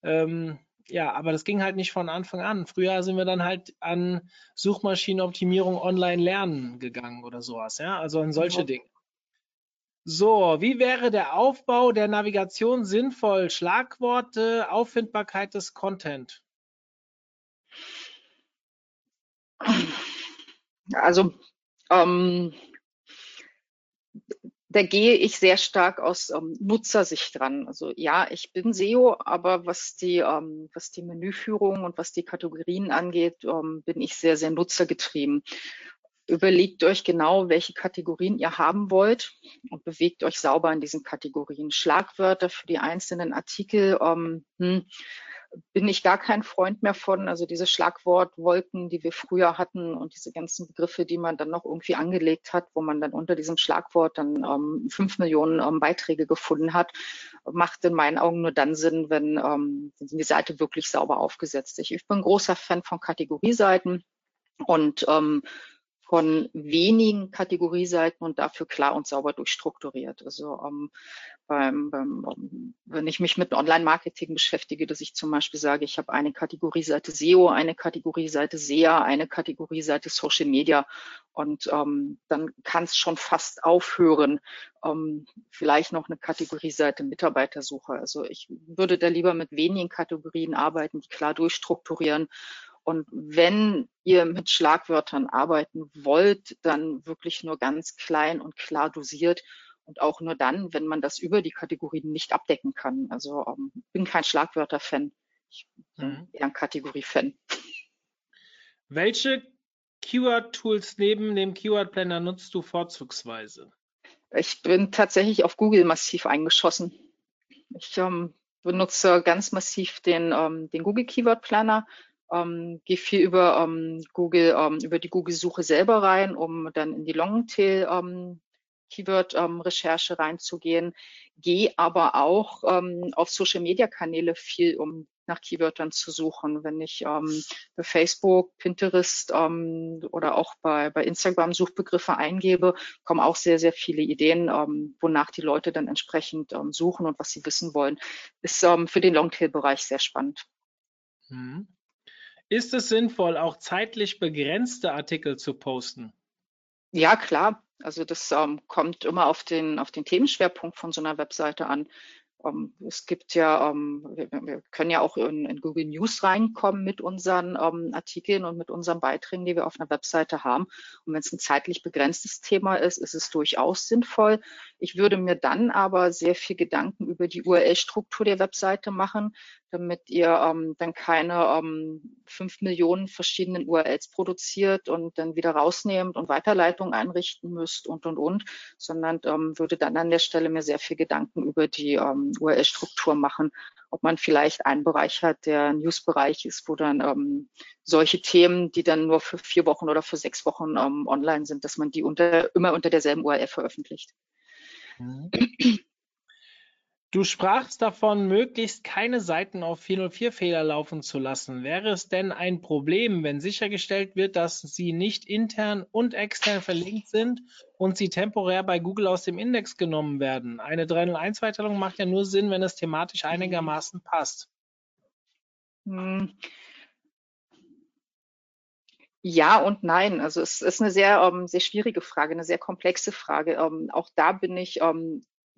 Speaker 1: äh, ähm, ja, aber das ging halt nicht von Anfang an. Früher sind wir dann halt an Suchmaschinenoptimierung online lernen gegangen oder sowas, ja, also an solche mhm. Dinge. So, wie wäre der Aufbau der Navigation sinnvoll? Schlagworte, Auffindbarkeit des Content.
Speaker 2: Also, ähm, da gehe ich sehr stark aus ähm, Nutzersicht dran. Also ja, ich bin SEO, aber was die, ähm, was die Menüführung und was die Kategorien angeht, ähm, bin ich sehr, sehr nutzergetrieben. Überlegt euch genau, welche Kategorien ihr haben wollt und bewegt euch sauber in diesen Kategorien. Schlagwörter für die einzelnen Artikel ähm, hm, bin ich gar kein Freund mehr von. Also diese Schlagwortwolken, die wir früher hatten und diese ganzen Begriffe, die man dann noch irgendwie angelegt hat, wo man dann unter diesem Schlagwort dann ähm, fünf Millionen ähm, Beiträge gefunden hat, macht in meinen Augen nur dann Sinn, wenn, ähm, die Seite wirklich sauber aufgesetzt ist. Ich bin großer Fan von Kategorieseiten und ähm, von wenigen Kategorieseiten und dafür klar und sauber durchstrukturiert. Also ähm, beim, beim, ähm, wenn ich mich mit Online-Marketing beschäftige, dass ich zum Beispiel sage, ich habe eine Kategorieseite SEO, eine Kategorieseite SEA, eine Kategorieseite Social Media und ähm, dann kann es schon fast aufhören. Ähm, vielleicht noch eine Kategorieseite Mitarbeitersuche. Also ich würde da lieber mit wenigen Kategorien arbeiten, die klar durchstrukturieren und wenn ihr mit Schlagwörtern arbeiten wollt, dann wirklich nur ganz klein und klar dosiert und auch nur dann, wenn man das über die Kategorien nicht abdecken kann. Also ähm, bin kein Schlagwörter-Fan. Ich bin mhm. eher ein Kategorie-Fan.
Speaker 1: Welche Keyword-Tools neben dem Keyword-Planner nutzt du vorzugsweise?
Speaker 2: Ich bin tatsächlich auf Google massiv eingeschossen. Ich ähm, benutze ganz massiv den, ähm, den Google Keyword Planner, ähm, gehe viel über ähm, Google, ähm, über die Google-Suche selber rein, um dann in die Longtail ähm, Keyword-Recherche ähm, reinzugehen, gehe aber auch ähm, auf Social-Media-Kanäle viel, um nach Keywörtern zu suchen. Wenn ich ähm, bei Facebook, Pinterest ähm, oder auch bei, bei Instagram Suchbegriffe eingebe, kommen auch sehr, sehr viele Ideen, ähm, wonach die Leute dann entsprechend ähm, suchen und was sie wissen wollen. Ist ähm, für den Longtail-Bereich sehr spannend.
Speaker 1: Mhm. Ist es sinnvoll, auch zeitlich begrenzte Artikel zu posten?
Speaker 2: Ja, klar. Also das ähm, kommt immer auf den, auf den Themenschwerpunkt von so einer Webseite an. Um, ähm, es gibt ja, um, ähm, wir, wir, können ja auch in, in, Google News reinkommen mit unseren um, ähm, Artikeln und mit unseren Beiträgen, die wir auf einer Webseite haben. Und wenn es ein zeitlich begrenztes Thema ist, ist es durchaus sinnvoll. Ich würde mir dann aber sehr viel Gedanken über die URL-Struktur der Webseite machen, damit ihr ähm, dann keine ähm, fünf Millionen verschiedenen URLs produziert und dann wieder rausnehmt und Weiterleitungen einrichten müsst und und und, sondern ähm, würde dann an der Stelle mir sehr viel Gedanken über die ähm, URL-Struktur machen, ob man vielleicht einen Bereich hat, der News-Bereich ist, wo dann ähm, solche Themen, die dann nur für vier Wochen oder für sechs Wochen ähm, online sind, dass man die unter, immer unter derselben URL veröffentlicht. Mhm.
Speaker 1: Du sprachst davon, möglichst keine Seiten auf 404-Fehler laufen zu lassen. Wäre es denn ein Problem, wenn sichergestellt wird, dass sie nicht intern und extern verlinkt sind und sie temporär bei Google aus dem Index genommen werden? Eine 301-Weiterleitung macht ja nur Sinn, wenn es thematisch einigermaßen passt. Hm.
Speaker 2: Ja und nein. Also es ist eine sehr, ähm, sehr schwierige Frage, eine sehr komplexe Frage. Ähm, auch da bin ich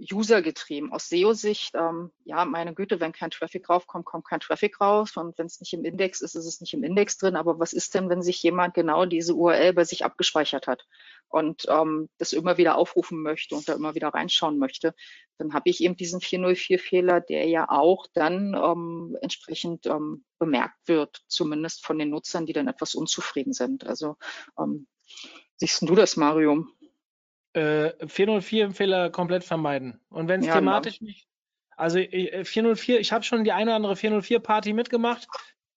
Speaker 2: ähm, usergetrieben. Aus SEO-Sicht, ähm, ja, meine Güte, wenn kein Traffic raufkommt, kommt kein Traffic raus. Und wenn es nicht im Index ist, ist es nicht im Index drin. Aber was ist denn, wenn sich jemand genau diese URL bei sich abgespeichert hat und ähm, das immer wieder aufrufen möchte und da immer wieder reinschauen möchte? Dann habe ich eben diesen 404-Fehler, der ja auch dann ähm, entsprechend ähm, bemerkt wird, zumindest von den Nutzern, die dann etwas unzufrieden sind. Also ähm, siehst du das, Mario?
Speaker 1: Äh, 404-Fehler komplett vermeiden. Und wenn es ja, thematisch genau. nicht. Also 404, äh, ich habe schon die eine oder andere 404-Party mitgemacht.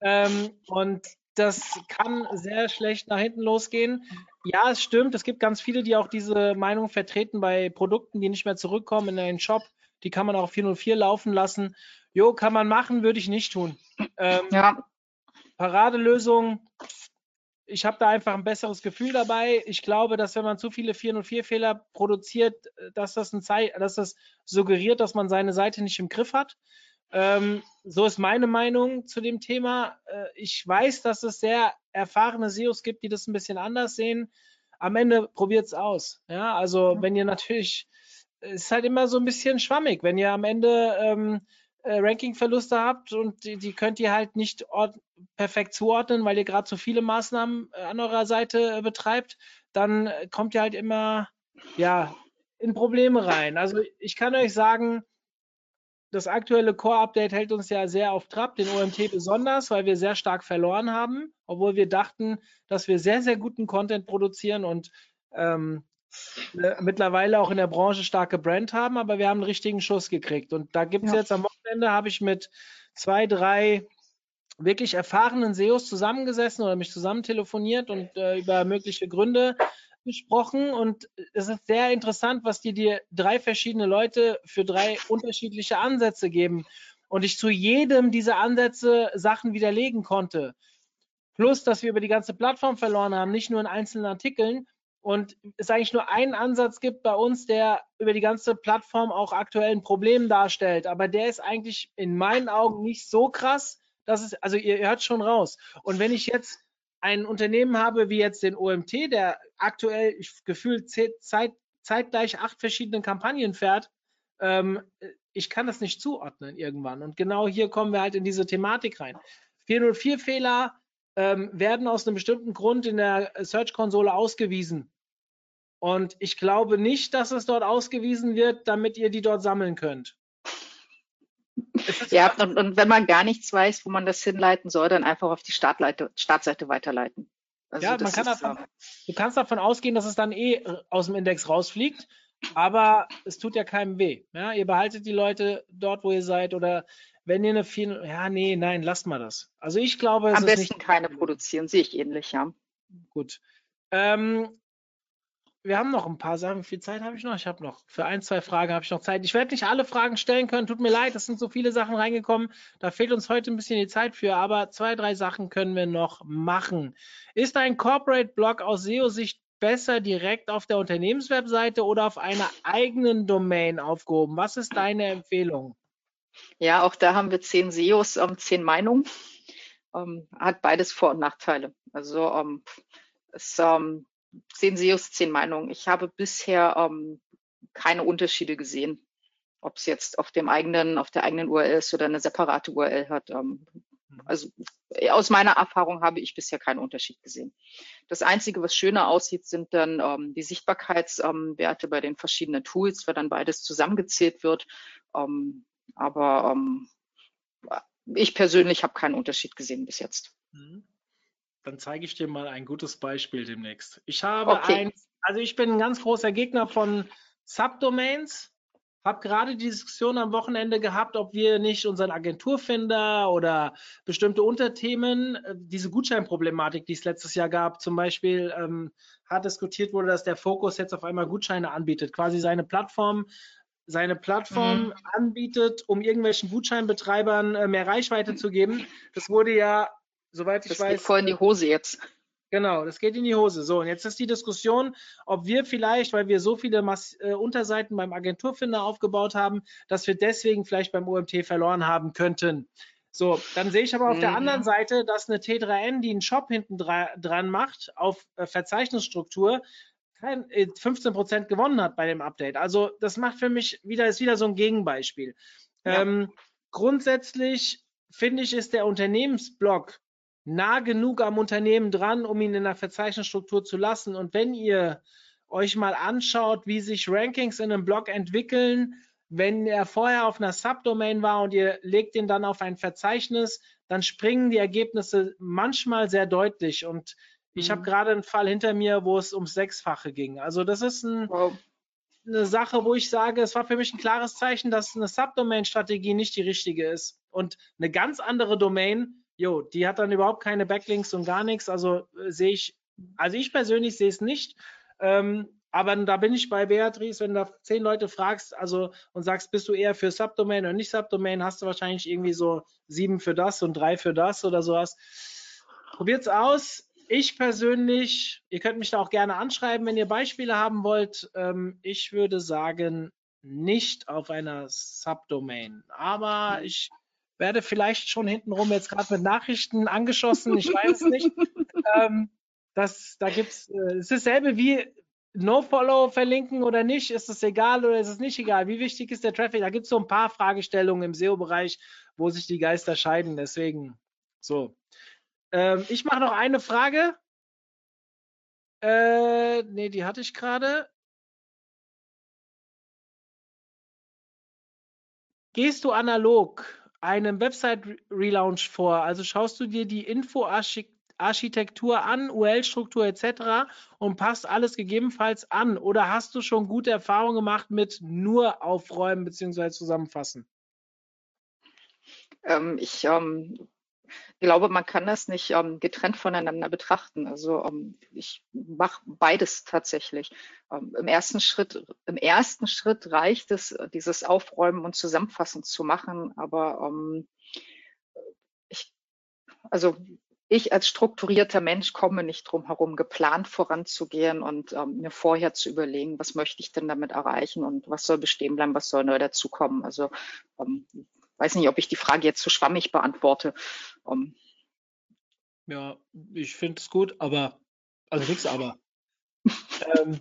Speaker 1: Ähm, und das kann sehr schlecht nach hinten losgehen. Ja, es stimmt. Es gibt ganz viele, die auch diese Meinung vertreten bei Produkten, die nicht mehr zurückkommen in den Shop. Die kann man auch 404 laufen lassen. Jo, kann man machen, würde ich nicht tun. Ähm,
Speaker 2: Ja,
Speaker 1: Paradelösung. Ich habe da einfach ein besseres Gefühl dabei. Ich glaube, dass wenn man zu viele 404-Fehler produziert, äh, dass das, ein Zei dass das suggeriert, dass man seine Seite nicht im Griff hat. Ähm, so ist meine Meinung zu dem Thema. Äh, ich weiß, dass es sehr erfahrene SEOs gibt, die das ein bisschen anders sehen. Am Ende probiert es aus. Ja, also wenn ihr natürlich, es ist halt immer so ein bisschen schwammig, wenn ihr am Ende ähm, äh, Ranking-Verluste habt und die, die könnt ihr halt nicht perfekt zuordnen, weil ihr gerade zu viele Maßnahmen äh, an eurer Seite äh, betreibt, dann äh, kommt ihr halt immer ja in Probleme rein. Also ich kann euch sagen, das aktuelle Core-Update hält uns ja sehr auf Trab, den OMT besonders, weil wir sehr stark verloren haben, obwohl wir dachten, dass wir sehr, sehr guten Content produzieren und ähm, äh, mittlerweile auch in der Branche starke Brand haben, aber wir haben einen richtigen Schuss gekriegt. Und da gibt es
Speaker 2: Ja.
Speaker 1: jetzt am Wochenende, habe ich mit zwei, drei wirklich erfahrenen SEOs zusammengesessen oder mich zusammen telefoniert und äh, über mögliche Gründe gesprochen. Und es ist sehr interessant, was die dir drei verschiedene Leute für drei unterschiedliche Ansätze geben. Und ich zu jedem dieser Ansätze Sachen widerlegen konnte. Plus, dass wir über die ganze Plattform verloren haben, nicht nur in einzelnen Artikeln. Und es eigentlich nur einen Ansatz gibt bei uns, der über die ganze Plattform auch aktuell ein Problem darstellt. Aber der ist eigentlich in meinen Augen nicht so krass, dass es, also ihr hört schon raus. Und wenn ich jetzt ein Unternehmen habe wie jetzt den OMT, der aktuell gefühlt ze- zeit, zeitgleich acht verschiedene Kampagnen fährt, ähm, ich kann das nicht zuordnen irgendwann. Und genau hier kommen wir halt in diese Thematik rein. 404-Fehler ähm, werden aus einem bestimmten Grund in der Search-Konsole ausgewiesen. Und ich glaube nicht, dass es dort ausgewiesen wird, damit ihr die dort sammeln könnt.
Speaker 2: Ja und, und wenn man gar nichts weiß, wo man das hinleiten soll, dann einfach auf die Startleite, Startseite weiterleiten. Also
Speaker 1: ja, man kann
Speaker 2: ist,
Speaker 1: davon,
Speaker 2: äh,
Speaker 1: du kannst davon ausgehen, dass es dann eh äh, aus dem Index rausfliegt, aber es tut ja keinem weh. Ja, ihr behaltet die Leute dort, wo ihr seid oder wenn ihr eine viel, ja, nee, nein, lasst mal das. Also ich glaube, es
Speaker 2: am besten keine produzieren, sehe ich ähnlich, ja.
Speaker 1: gut. Ähm, wir haben noch ein paar Sachen. Wie viel Zeit habe ich noch? Ich habe noch für ein, zwei Fragen habe ich noch Zeit. Ich werde nicht alle Fragen stellen können. Tut mir leid, es sind so viele Sachen reingekommen. Da fehlt uns heute ein bisschen die Zeit für, aber zwei, drei Sachen können wir noch machen. Ist ein Corporate Blog aus SEO-Sicht besser direkt auf der Unternehmenswebseite oder auf einer eigenen Domain aufgehoben? Was ist deine Empfehlung?
Speaker 2: Ja, auch da haben wir zehn SEOs, ähm, zehn Meinungen. Ähm, hat beides Vor- und Nachteile. Also ähm, es ähm, zehn SEOs, zehn Meinungen. Ich habe bisher ähm, keine Unterschiede gesehen, ob es jetzt auf dem eigenen, auf der eigenen URL ist oder eine separate URL hat. Ähm, also äh, aus meiner Erfahrung habe ich bisher keinen Unterschied gesehen. Das Einzige, was schöner aussieht, sind dann ähm, die Sichtbarkeitswerte bei den verschiedenen Tools, weil dann beides zusammengezählt wird. Ähm, aber ähm, ich persönlich habe keinen Unterschied gesehen bis jetzt.
Speaker 1: Mhm. Dann zeige ich dir mal ein gutes Beispiel demnächst. Ich habe
Speaker 2: Okay.
Speaker 1: ein, also ich bin ein ganz großer Gegner von Subdomains. Habe gerade die Diskussion am Wochenende gehabt, ob wir nicht unseren Agenturfinder oder bestimmte Unterthemen, äh, diese Gutscheinproblematik, die es letztes Jahr gab, zum Beispiel ähm, hart diskutiert wurde, dass der Fokus jetzt auf einmal Gutscheine anbietet, quasi seine Plattform seine Plattform
Speaker 2: Mhm.
Speaker 1: anbietet, um irgendwelchen Gutscheinbetreibern äh, mehr Reichweite zu geben. Das wurde ja, soweit ich
Speaker 2: Das
Speaker 1: weiß,
Speaker 2: geht voll in die Hose jetzt.
Speaker 1: Genau, das geht in die Hose. So, und jetzt ist die Diskussion, ob wir vielleicht, weil wir so viele Mas äh, Unterseiten beim Agenturfinder aufgebaut haben, dass wir deswegen vielleicht beim OMT verloren haben könnten. So, dann sehe ich aber auf der
Speaker 2: Mhm.
Speaker 1: anderen Seite, dass eine T3N, die einen Shop hinten dra dran macht, auf äh, Verzeichnisstruktur, kein, äh, 15% gewonnen hat bei dem Update. Also das macht für mich wieder, ist wieder so ein Gegenbeispiel.
Speaker 2: Ja.
Speaker 1: Ähm, grundsätzlich finde ich, ist der Unternehmensblock nah genug am Unternehmen dran, um ihn in der Verzeichnisstruktur zu lassen. Und wenn ihr euch mal anschaut, wie sich Rankings in einem Blog entwickeln, wenn er vorher auf einer Subdomain war und ihr legt ihn dann auf ein Verzeichnis, dann springen die Ergebnisse manchmal sehr deutlich. Und ich
Speaker 2: Mhm.
Speaker 1: habe gerade einen Fall hinter mir, wo es ums Sechsfache ging. Also das ist ein,
Speaker 2: Wow.
Speaker 1: eine Sache, wo ich sage, es war für mich ein klares Zeichen, dass eine Subdomain-Strategie nicht die richtige ist und eine ganz andere Domain jo, die hat dann überhaupt keine Backlinks und gar nichts. Also äh, sehe ich, also ich persönlich sehe es nicht. Ähm, aber da bin ich bei Beatrice, wenn du zehn Leute fragst, also und sagst, bist du eher für Subdomain oder nicht Subdomain, hast du wahrscheinlich irgendwie so sieben für das und drei für das oder sowas. Probiert's aus. Ich persönlich, ihr könnt mich da auch gerne anschreiben, wenn ihr Beispiele haben wollt. Ähm, ich würde sagen, nicht auf einer Subdomain. Aber ich werde vielleicht schon hintenrum jetzt gerade mit Nachrichten angeschossen. Ich weiß es nicht. ähm, das, da gibt's, äh, es ist dasselbe wie No-Follow verlinken oder nicht? Ist es egal oder ist es nicht egal? Wie wichtig ist der Traffic? Da gibt es so ein paar Fragestellungen im SEO-Bereich, wo sich die Geister scheiden. Deswegen so. Ähm, ich mache noch eine Frage. Äh, nee, die hatte ich gerade. Gehst du analog einem Website-Relaunch vor? Also schaust du dir die Info-Architektur Architektur an, UL-Struktur etc. und passt alles gegebenenfalls an? Oder hast du schon gute Erfahrungen gemacht mit nur aufräumen bzw. zusammenfassen?
Speaker 2: Ähm, ich glaube, man kann das nicht ähm, getrennt voneinander betrachten. Also ähm, ich mache beides tatsächlich. Ähm, Im ersten Schritt, im ersten Schritt reicht es, dieses Aufräumen und Zusammenfassen zu machen, aber ähm, ich, also ich als strukturierter Mensch komme nicht drum herum, geplant voranzugehen und ähm, mir vorher zu überlegen, was möchte ich denn damit erreichen und was soll bestehen bleiben, was soll neu dazukommen. Also ähm, weiß nicht, ob ich die Frage jetzt zu so schwammig beantworte. Um,
Speaker 1: ähm, ja, ich finde es gut, aber also nichts aber. ähm,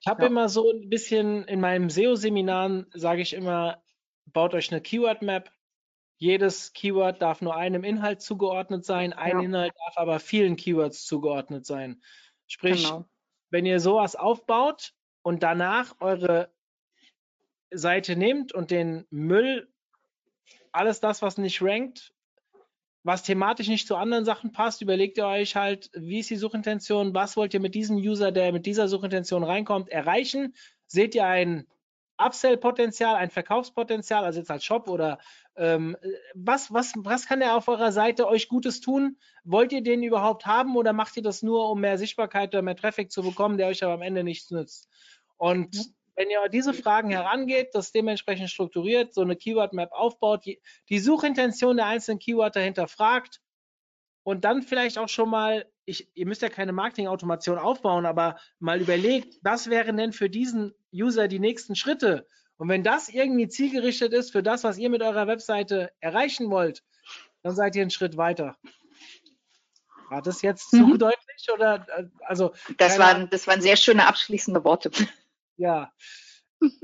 Speaker 1: ich habe ja. immer so ein bisschen in meinem SEO-Seminaren sage ich immer, baut euch eine Keyword-Map, jedes Keyword darf nur einem Inhalt zugeordnet sein, ein ja. Inhalt darf aber vielen Keywords zugeordnet sein. Sprich, genau. wenn ihr sowas aufbaut und danach eure Seite nehmt und den Müll, alles das, was nicht rankt, was thematisch nicht zu anderen Sachen passt, überlegt ihr euch halt, wie ist die Suchintention, was wollt ihr mit diesem User, der mit dieser Suchintention reinkommt, erreichen? Seht ihr ein Upsell-Potenzial, ein Verkaufspotenzial, also jetzt als Shop oder ähm, was, was, was kann er auf eurer Seite euch Gutes tun? Wollt ihr den überhaupt haben oder macht ihr das nur, um mehr Sichtbarkeit oder mehr Traffic zu bekommen, der euch aber am Ende nichts nützt? Und. Wenn ihr diese Fragen herangeht, das dementsprechend strukturiert, so eine Keyword-Map aufbaut, die Suchintention der einzelnen Keyword dahinter fragt und dann vielleicht auch schon mal, ich, ihr müsst ja keine Marketing-Automation aufbauen, aber mal überlegt, was wären denn für diesen User die nächsten Schritte? Und wenn das irgendwie zielgerichtet ist für das, was ihr mit eurer Webseite erreichen wollt, dann seid ihr einen Schritt weiter. War das jetzt mhm. zu deutlich oder äh, also?
Speaker 2: Das waren, das waren sehr schöne abschließende Worte.
Speaker 1: Ja.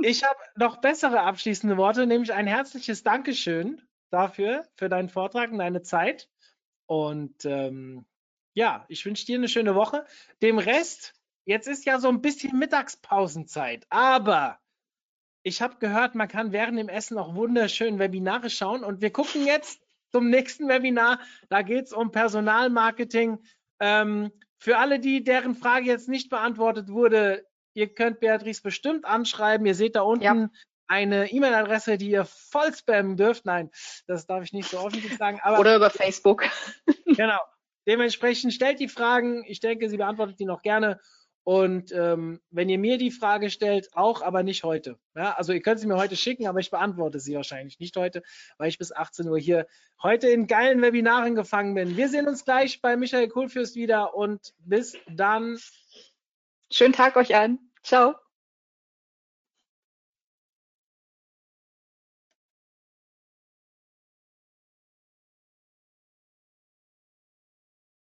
Speaker 1: Ich habe noch bessere abschließende Worte, nämlich ein herzliches Dankeschön dafür, für deinen Vortrag und deine Zeit. Und ähm, ja, ich wünsche dir eine schöne Woche. Dem Rest, jetzt ist ja so ein bisschen Mittagspausenzeit, aber ich habe gehört, man kann während dem Essen auch wunderschön Webinare schauen und wir gucken jetzt zum nächsten Webinar. Da geht es um Personalmarketing. Ähm, für alle, die deren Frage jetzt nicht beantwortet wurde, ihr könnt Beatrice bestimmt anschreiben. Ihr seht da unten ja. eine E-Mail-Adresse, die ihr voll spammen dürft. Nein, das darf ich nicht so öffentlich sagen.
Speaker 2: Oder über Facebook.
Speaker 1: genau. Dementsprechend stellt die Fragen. Ich denke, sie beantwortet die noch gerne. Und ähm, wenn ihr mir die Frage stellt, auch, aber nicht heute. Ja, also ihr könnt sie mir heute schicken, aber ich beantworte sie wahrscheinlich nicht heute, weil ich bis 18 Uhr hier heute in geilen Webinaren gefangen bin. Wir sehen uns gleich bei Michael Kohlfürst wieder und bis dann.
Speaker 2: Schönen Tag euch allen. Ciao.